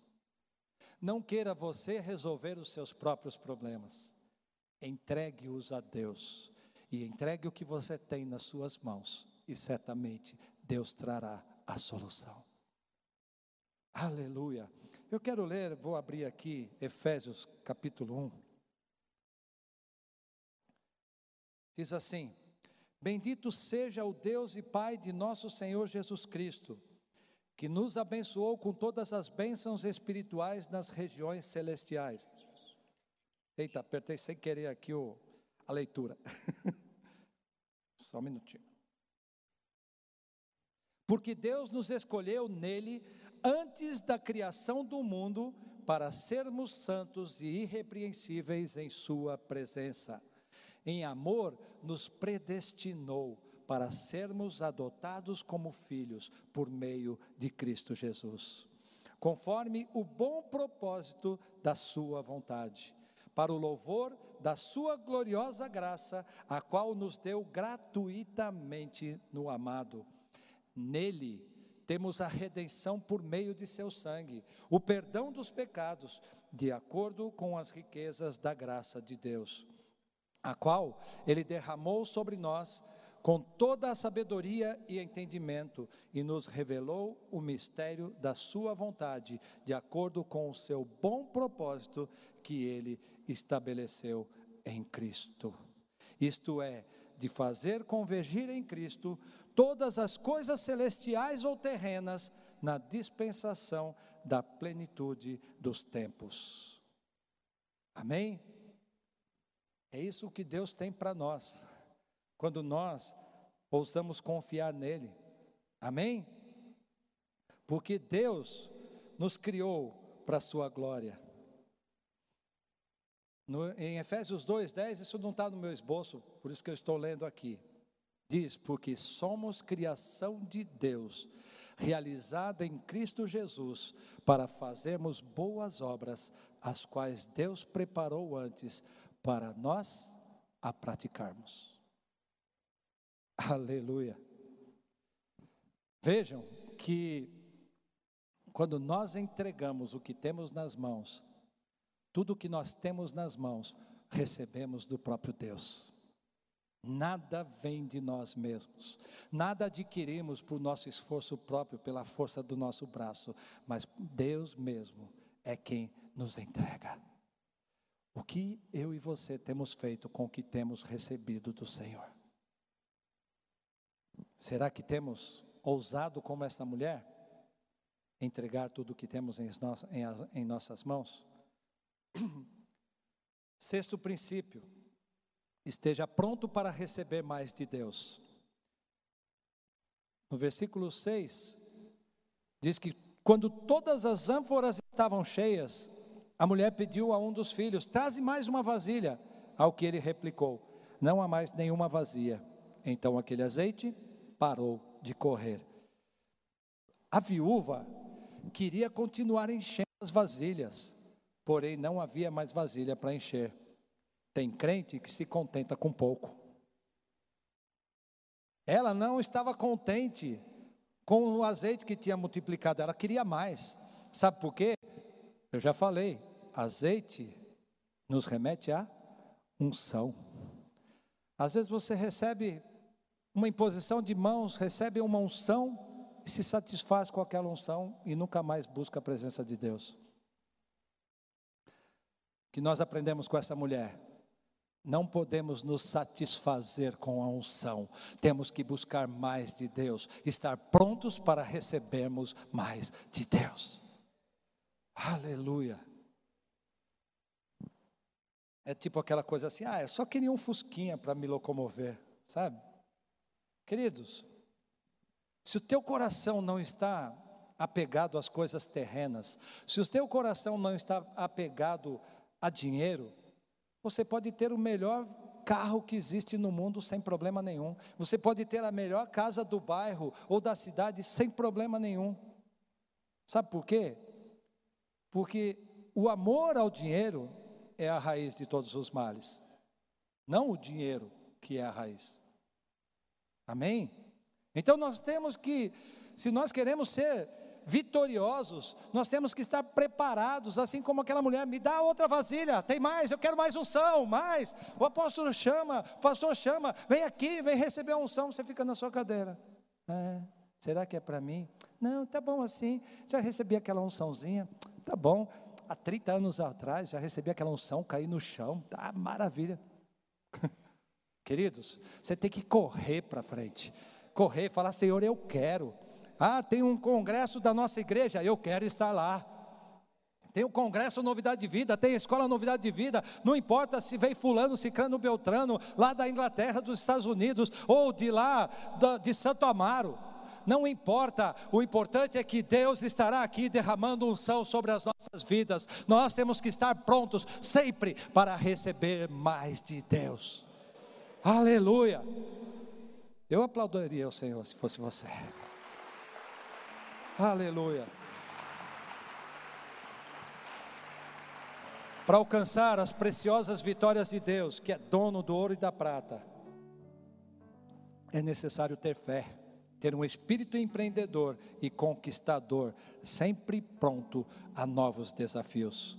Não queira você resolver os seus próprios problemas. Entregue-os a Deus e entregue o que você tem nas suas mãos e certamente Deus trará a solução. Aleluia. Eu quero ler, vou abrir aqui Efésios capítulo 1. Diz assim: Bendito seja o Deus e Pai de nosso Senhor Jesus Cristo, que nos abençoou com todas as bênçãos espirituais nas regiões celestiais. Eita, apertei sem querer aqui o, a leitura. Só um minutinho. Porque Deus nos escolheu nele antes da criação do mundo para sermos santos e irrepreensíveis em Sua presença. Em amor, nos predestinou para sermos adotados como filhos por meio de Cristo Jesus, conforme o bom propósito da Sua vontade, para o louvor da Sua gloriosa graça, a qual nos deu gratuitamente no amado. Nele temos a redenção por meio de Seu sangue, o perdão dos pecados, de acordo com as riquezas da graça de Deus, a qual Ele derramou sobre nós com toda a sabedoria e entendimento, e nos revelou o mistério da Sua vontade, de acordo com o seu bom propósito que Ele estabeleceu em Cristo. Isto é, de fazer convergir em Cristo todas as coisas celestiais ou terrenas na dispensação da plenitude dos tempos. Amém? É isso que Deus tem para nós quando nós ousamos confiar nele. Amém? Porque Deus nos criou para a sua glória. No, em Efésios 2,10, isso não está no meu esboço, por isso que eu estou lendo aqui. Diz: Porque somos criação de Deus, realizada em Cristo Jesus, para fazermos boas obras, as quais Deus preparou antes para nós a praticarmos. Aleluia. Vejam que quando nós entregamos o que temos nas mãos, tudo o que nós temos nas mãos, recebemos do próprio Deus. Nada vem de nós mesmos, nada adquirimos por nosso esforço próprio, pela força do nosso braço, mas Deus mesmo é quem nos entrega. O que eu e você temos feito com o que temos recebido do Senhor? Será que temos ousado como essa mulher? Entregar tudo o que temos em, em, em nossas mãos? Sexto princípio: esteja pronto para receber mais de Deus. No versículo 6, diz que quando todas as ânforas estavam cheias, a mulher pediu a um dos filhos: traze mais uma vasilha. Ao que ele replicou: Não há mais nenhuma vazia. Então aquele azeite parou de correr. A viúva queria continuar enchendo as vasilhas, porém não havia mais vasilha para encher. Tem crente que se contenta com pouco. Ela não estava contente com o azeite que tinha multiplicado, ela queria mais. Sabe por quê? Eu já falei, azeite nos remete a unção. Às vezes você recebe uma imposição de mãos, recebe uma unção e se satisfaz com aquela unção e nunca mais busca a presença de Deus. Que nós aprendemos com essa mulher. Não podemos nos satisfazer com a unção, temos que buscar mais de Deus, estar prontos para recebermos mais de Deus. Aleluia. É tipo aquela coisa assim, ah, eu só queria um fusquinha para me locomover, sabe? Queridos, se o teu coração não está apegado às coisas terrenas, se o teu coração não está apegado a dinheiro, você pode ter o melhor carro que existe no mundo sem problema nenhum. Você pode ter a melhor casa do bairro ou da cidade sem problema nenhum. Sabe por quê? Porque o amor ao dinheiro é a raiz de todos os males, não o dinheiro que é a raiz. Amém? Então nós temos que, se nós queremos ser vitoriosos, nós temos que estar preparados, assim como aquela mulher, me dá outra vasilha, tem mais, eu quero mais unção, mais. O apóstolo chama, o pastor chama, vem aqui, vem receber a unção, você fica na sua cadeira. É, será que é para mim? Não, tá bom assim, já recebi aquela unçãozinha, tá bom. Há 30 anos atrás já recebi aquela unção, caí no chão, tá maravilha. Queridos, você tem que correr para frente. Correr, falar, Senhor, eu quero. Ah, tem um congresso da nossa igreja, eu quero estar lá. Tem o congresso Novidade de Vida, tem a escola Novidade de Vida, não importa se vem fulano, cicrano, beltrano, lá da Inglaterra, dos Estados Unidos, ou de lá, de Santo Amaro. Não importa, o importante é que Deus estará aqui derramando unção sobre as nossas vidas. Nós temos que estar prontos sempre para receber mais de Deus. Aleluia. Eu aplaudiria o Senhor se fosse você. Aleluia. Para alcançar as preciosas vitórias de Deus, que é dono do ouro e da prata, é necessário ter fé, ter um espírito empreendedor e conquistador, sempre pronto a novos desafios.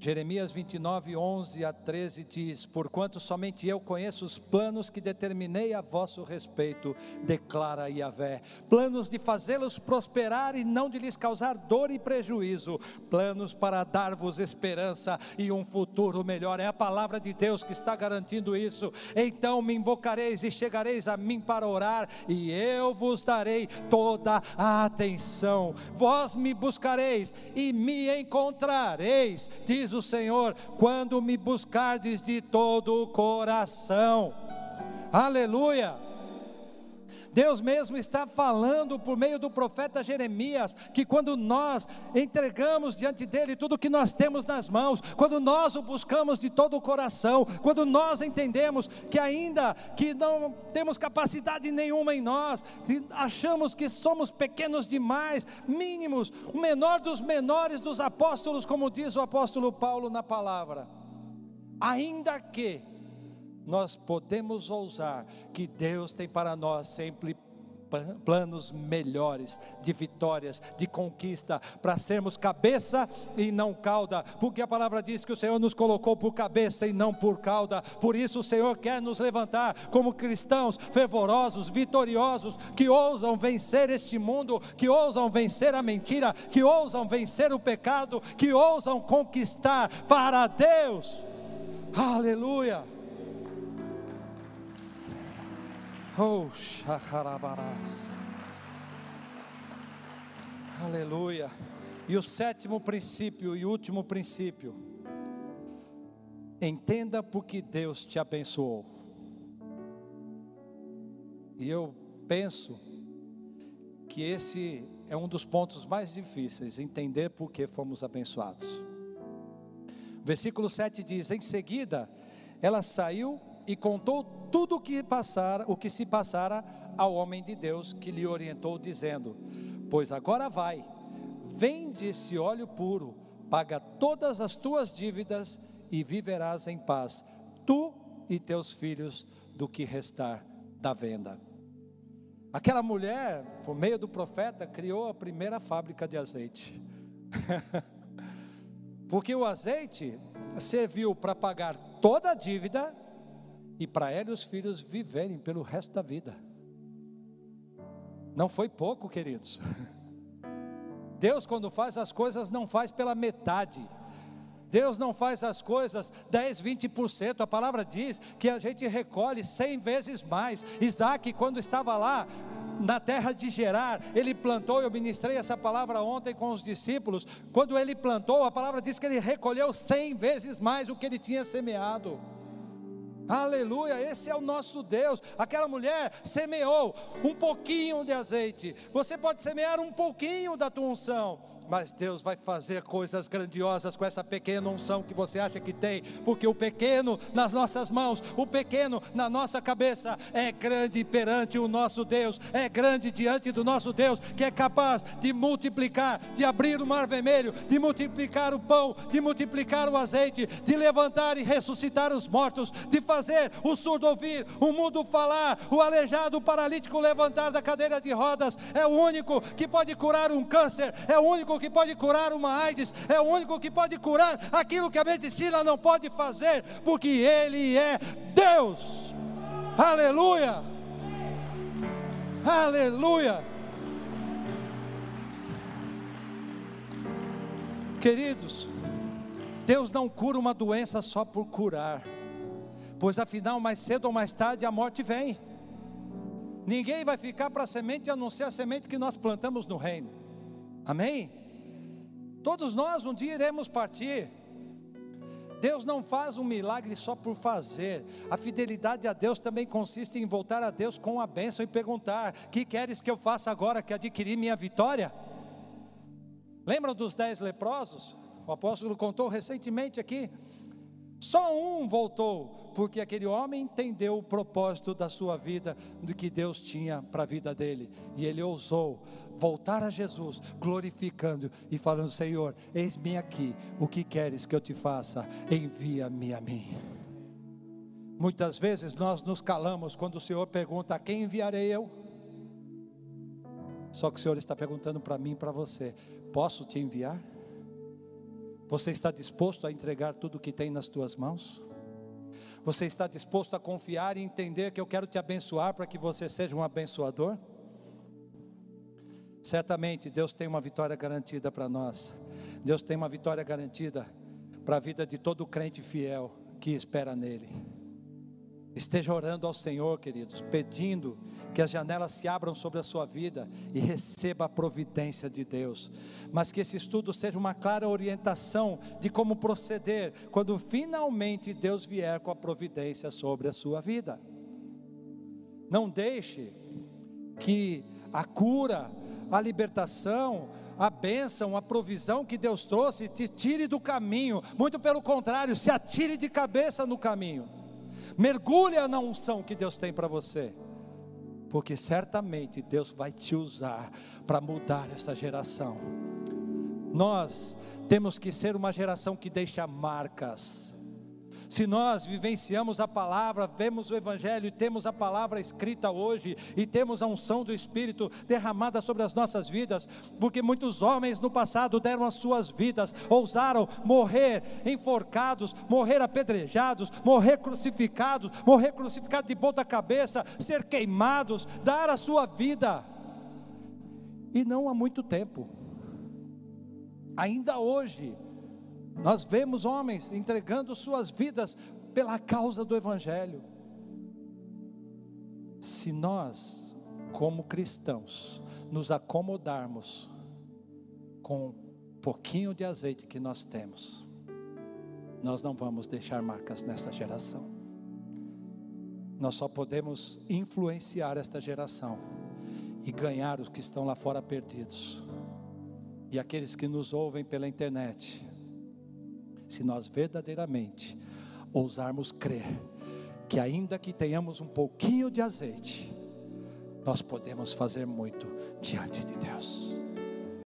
Jeremias 29, 11 a 13 diz: Porquanto somente eu conheço os planos que determinei a vosso respeito, declara Yahvé, planos de fazê-los prosperar e não de lhes causar dor e prejuízo, planos para dar-vos esperança e um futuro melhor. É a palavra de Deus que está garantindo isso. Então me invocareis e chegareis a mim para orar, e eu vos darei toda a atenção. Vós me buscareis e me encontrareis, diz diz o Senhor, quando me buscardes de todo o coração. Aleluia. Deus mesmo está falando por meio do profeta Jeremias que quando nós entregamos diante dele tudo que nós temos nas mãos, quando nós o buscamos de todo o coração, quando nós entendemos que ainda que não temos capacidade nenhuma em nós, que achamos que somos pequenos demais, mínimos, o menor dos menores dos apóstolos, como diz o apóstolo Paulo na palavra. Ainda que nós podemos ousar que Deus tem para nós sempre planos melhores de vitórias, de conquista, para sermos cabeça e não cauda, porque a palavra diz que o Senhor nos colocou por cabeça e não por cauda, por isso o Senhor quer nos levantar como cristãos fervorosos, vitoriosos, que ousam vencer este mundo, que ousam vencer a mentira, que ousam vencer o pecado, que ousam conquistar para Deus. Aleluia. Oh. Aleluia. E o sétimo princípio e último princípio. Entenda porque Deus te abençoou. E eu penso que esse é um dos pontos mais difíceis, entender por que fomos abençoados. Versículo 7 diz: Em seguida, ela saiu e contou tudo o que passara, o que se passara ao homem de Deus que lhe orientou dizendo: Pois agora vai, vende esse óleo puro, paga todas as tuas dívidas e viverás em paz, tu e teus filhos do que restar da venda. Aquela mulher, por meio do profeta, criou a primeira fábrica de azeite. Porque o azeite serviu para pagar toda a dívida e para ela e os filhos viverem pelo resto da vida. Não foi pouco, queridos. Deus, quando faz as coisas, não faz pela metade. Deus não faz as coisas 10, 20%. A palavra diz que a gente recolhe 100 vezes mais. Isaac, quando estava lá na terra de Gerar, ele plantou, eu ministrei essa palavra ontem com os discípulos. Quando ele plantou, a palavra diz que ele recolheu 100 vezes mais o que ele tinha semeado. Aleluia, esse é o nosso Deus. Aquela mulher semeou um pouquinho de azeite. Você pode semear um pouquinho da tua unção mas Deus vai fazer coisas grandiosas com essa pequena unção que você acha que tem, porque o pequeno nas nossas mãos, o pequeno na nossa cabeça é grande perante o nosso Deus, é grande diante do nosso Deus, que é capaz de multiplicar, de abrir o mar vermelho, de multiplicar o pão, de multiplicar o azeite, de levantar e ressuscitar os mortos, de fazer o surdo ouvir, o mundo falar, o aleijado, o paralítico levantar da cadeira de rodas, é o único que pode curar um câncer, é o único que pode curar uma AIDS, é o único que pode curar aquilo que a medicina não pode fazer, porque Ele é Deus. Aleluia! Aleluia! Queridos, Deus não cura uma doença só por curar, pois afinal, mais cedo ou mais tarde, a morte vem. Ninguém vai ficar para a semente a não ser a semente que nós plantamos no reino. Amém? Todos nós um dia iremos partir. Deus não faz um milagre só por fazer. A fidelidade a Deus também consiste em voltar a Deus com a bênção e perguntar: Que queres que eu faça agora que adquiri minha vitória? Lembram dos dez leprosos? O apóstolo contou recentemente aqui. Só um voltou porque aquele homem entendeu o propósito da sua vida, do que Deus tinha para a vida dele, e ele ousou voltar a Jesus, glorificando e falando: Senhor, eis-me aqui, o que queres que eu te faça? Envia-me a mim. Muitas vezes nós nos calamos quando o Senhor pergunta: a quem enviarei eu? Só que o Senhor está perguntando para mim e para você: posso te enviar? Você está disposto a entregar tudo o que tem nas tuas mãos? Você está disposto a confiar e entender que eu quero te abençoar para que você seja um abençoador? Certamente Deus tem uma vitória garantida para nós. Deus tem uma vitória garantida para a vida de todo crente fiel que espera nele. Esteja orando ao Senhor, queridos, pedindo que as janelas se abram sobre a sua vida e receba a providência de Deus. Mas que esse estudo seja uma clara orientação de como proceder quando finalmente Deus vier com a providência sobre a sua vida. Não deixe que a cura, a libertação, a bênção, a provisão que Deus trouxe te tire do caminho. Muito pelo contrário, se atire de cabeça no caminho. Mergulhe na unção que Deus tem para você. Porque certamente Deus vai te usar para mudar essa geração. Nós temos que ser uma geração que deixa marcas se nós vivenciamos a palavra, vemos o Evangelho temos a palavra escrita hoje, e temos a unção do Espírito derramada sobre as nossas vidas, porque muitos homens no passado deram as suas vidas, ousaram morrer enforcados, morrer apedrejados, morrer crucificados, morrer crucificados de ponta cabeça, ser queimados, dar a sua vida, e não há muito tempo, ainda hoje, nós vemos homens entregando suas vidas pela causa do Evangelho. Se nós, como cristãos, nos acomodarmos com um pouquinho de azeite que nós temos, nós não vamos deixar marcas nessa geração. Nós só podemos influenciar esta geração e ganhar os que estão lá fora perdidos. E aqueles que nos ouvem pela internet, se nós verdadeiramente ousarmos crer que, ainda que tenhamos um pouquinho de azeite, nós podemos fazer muito diante de Deus.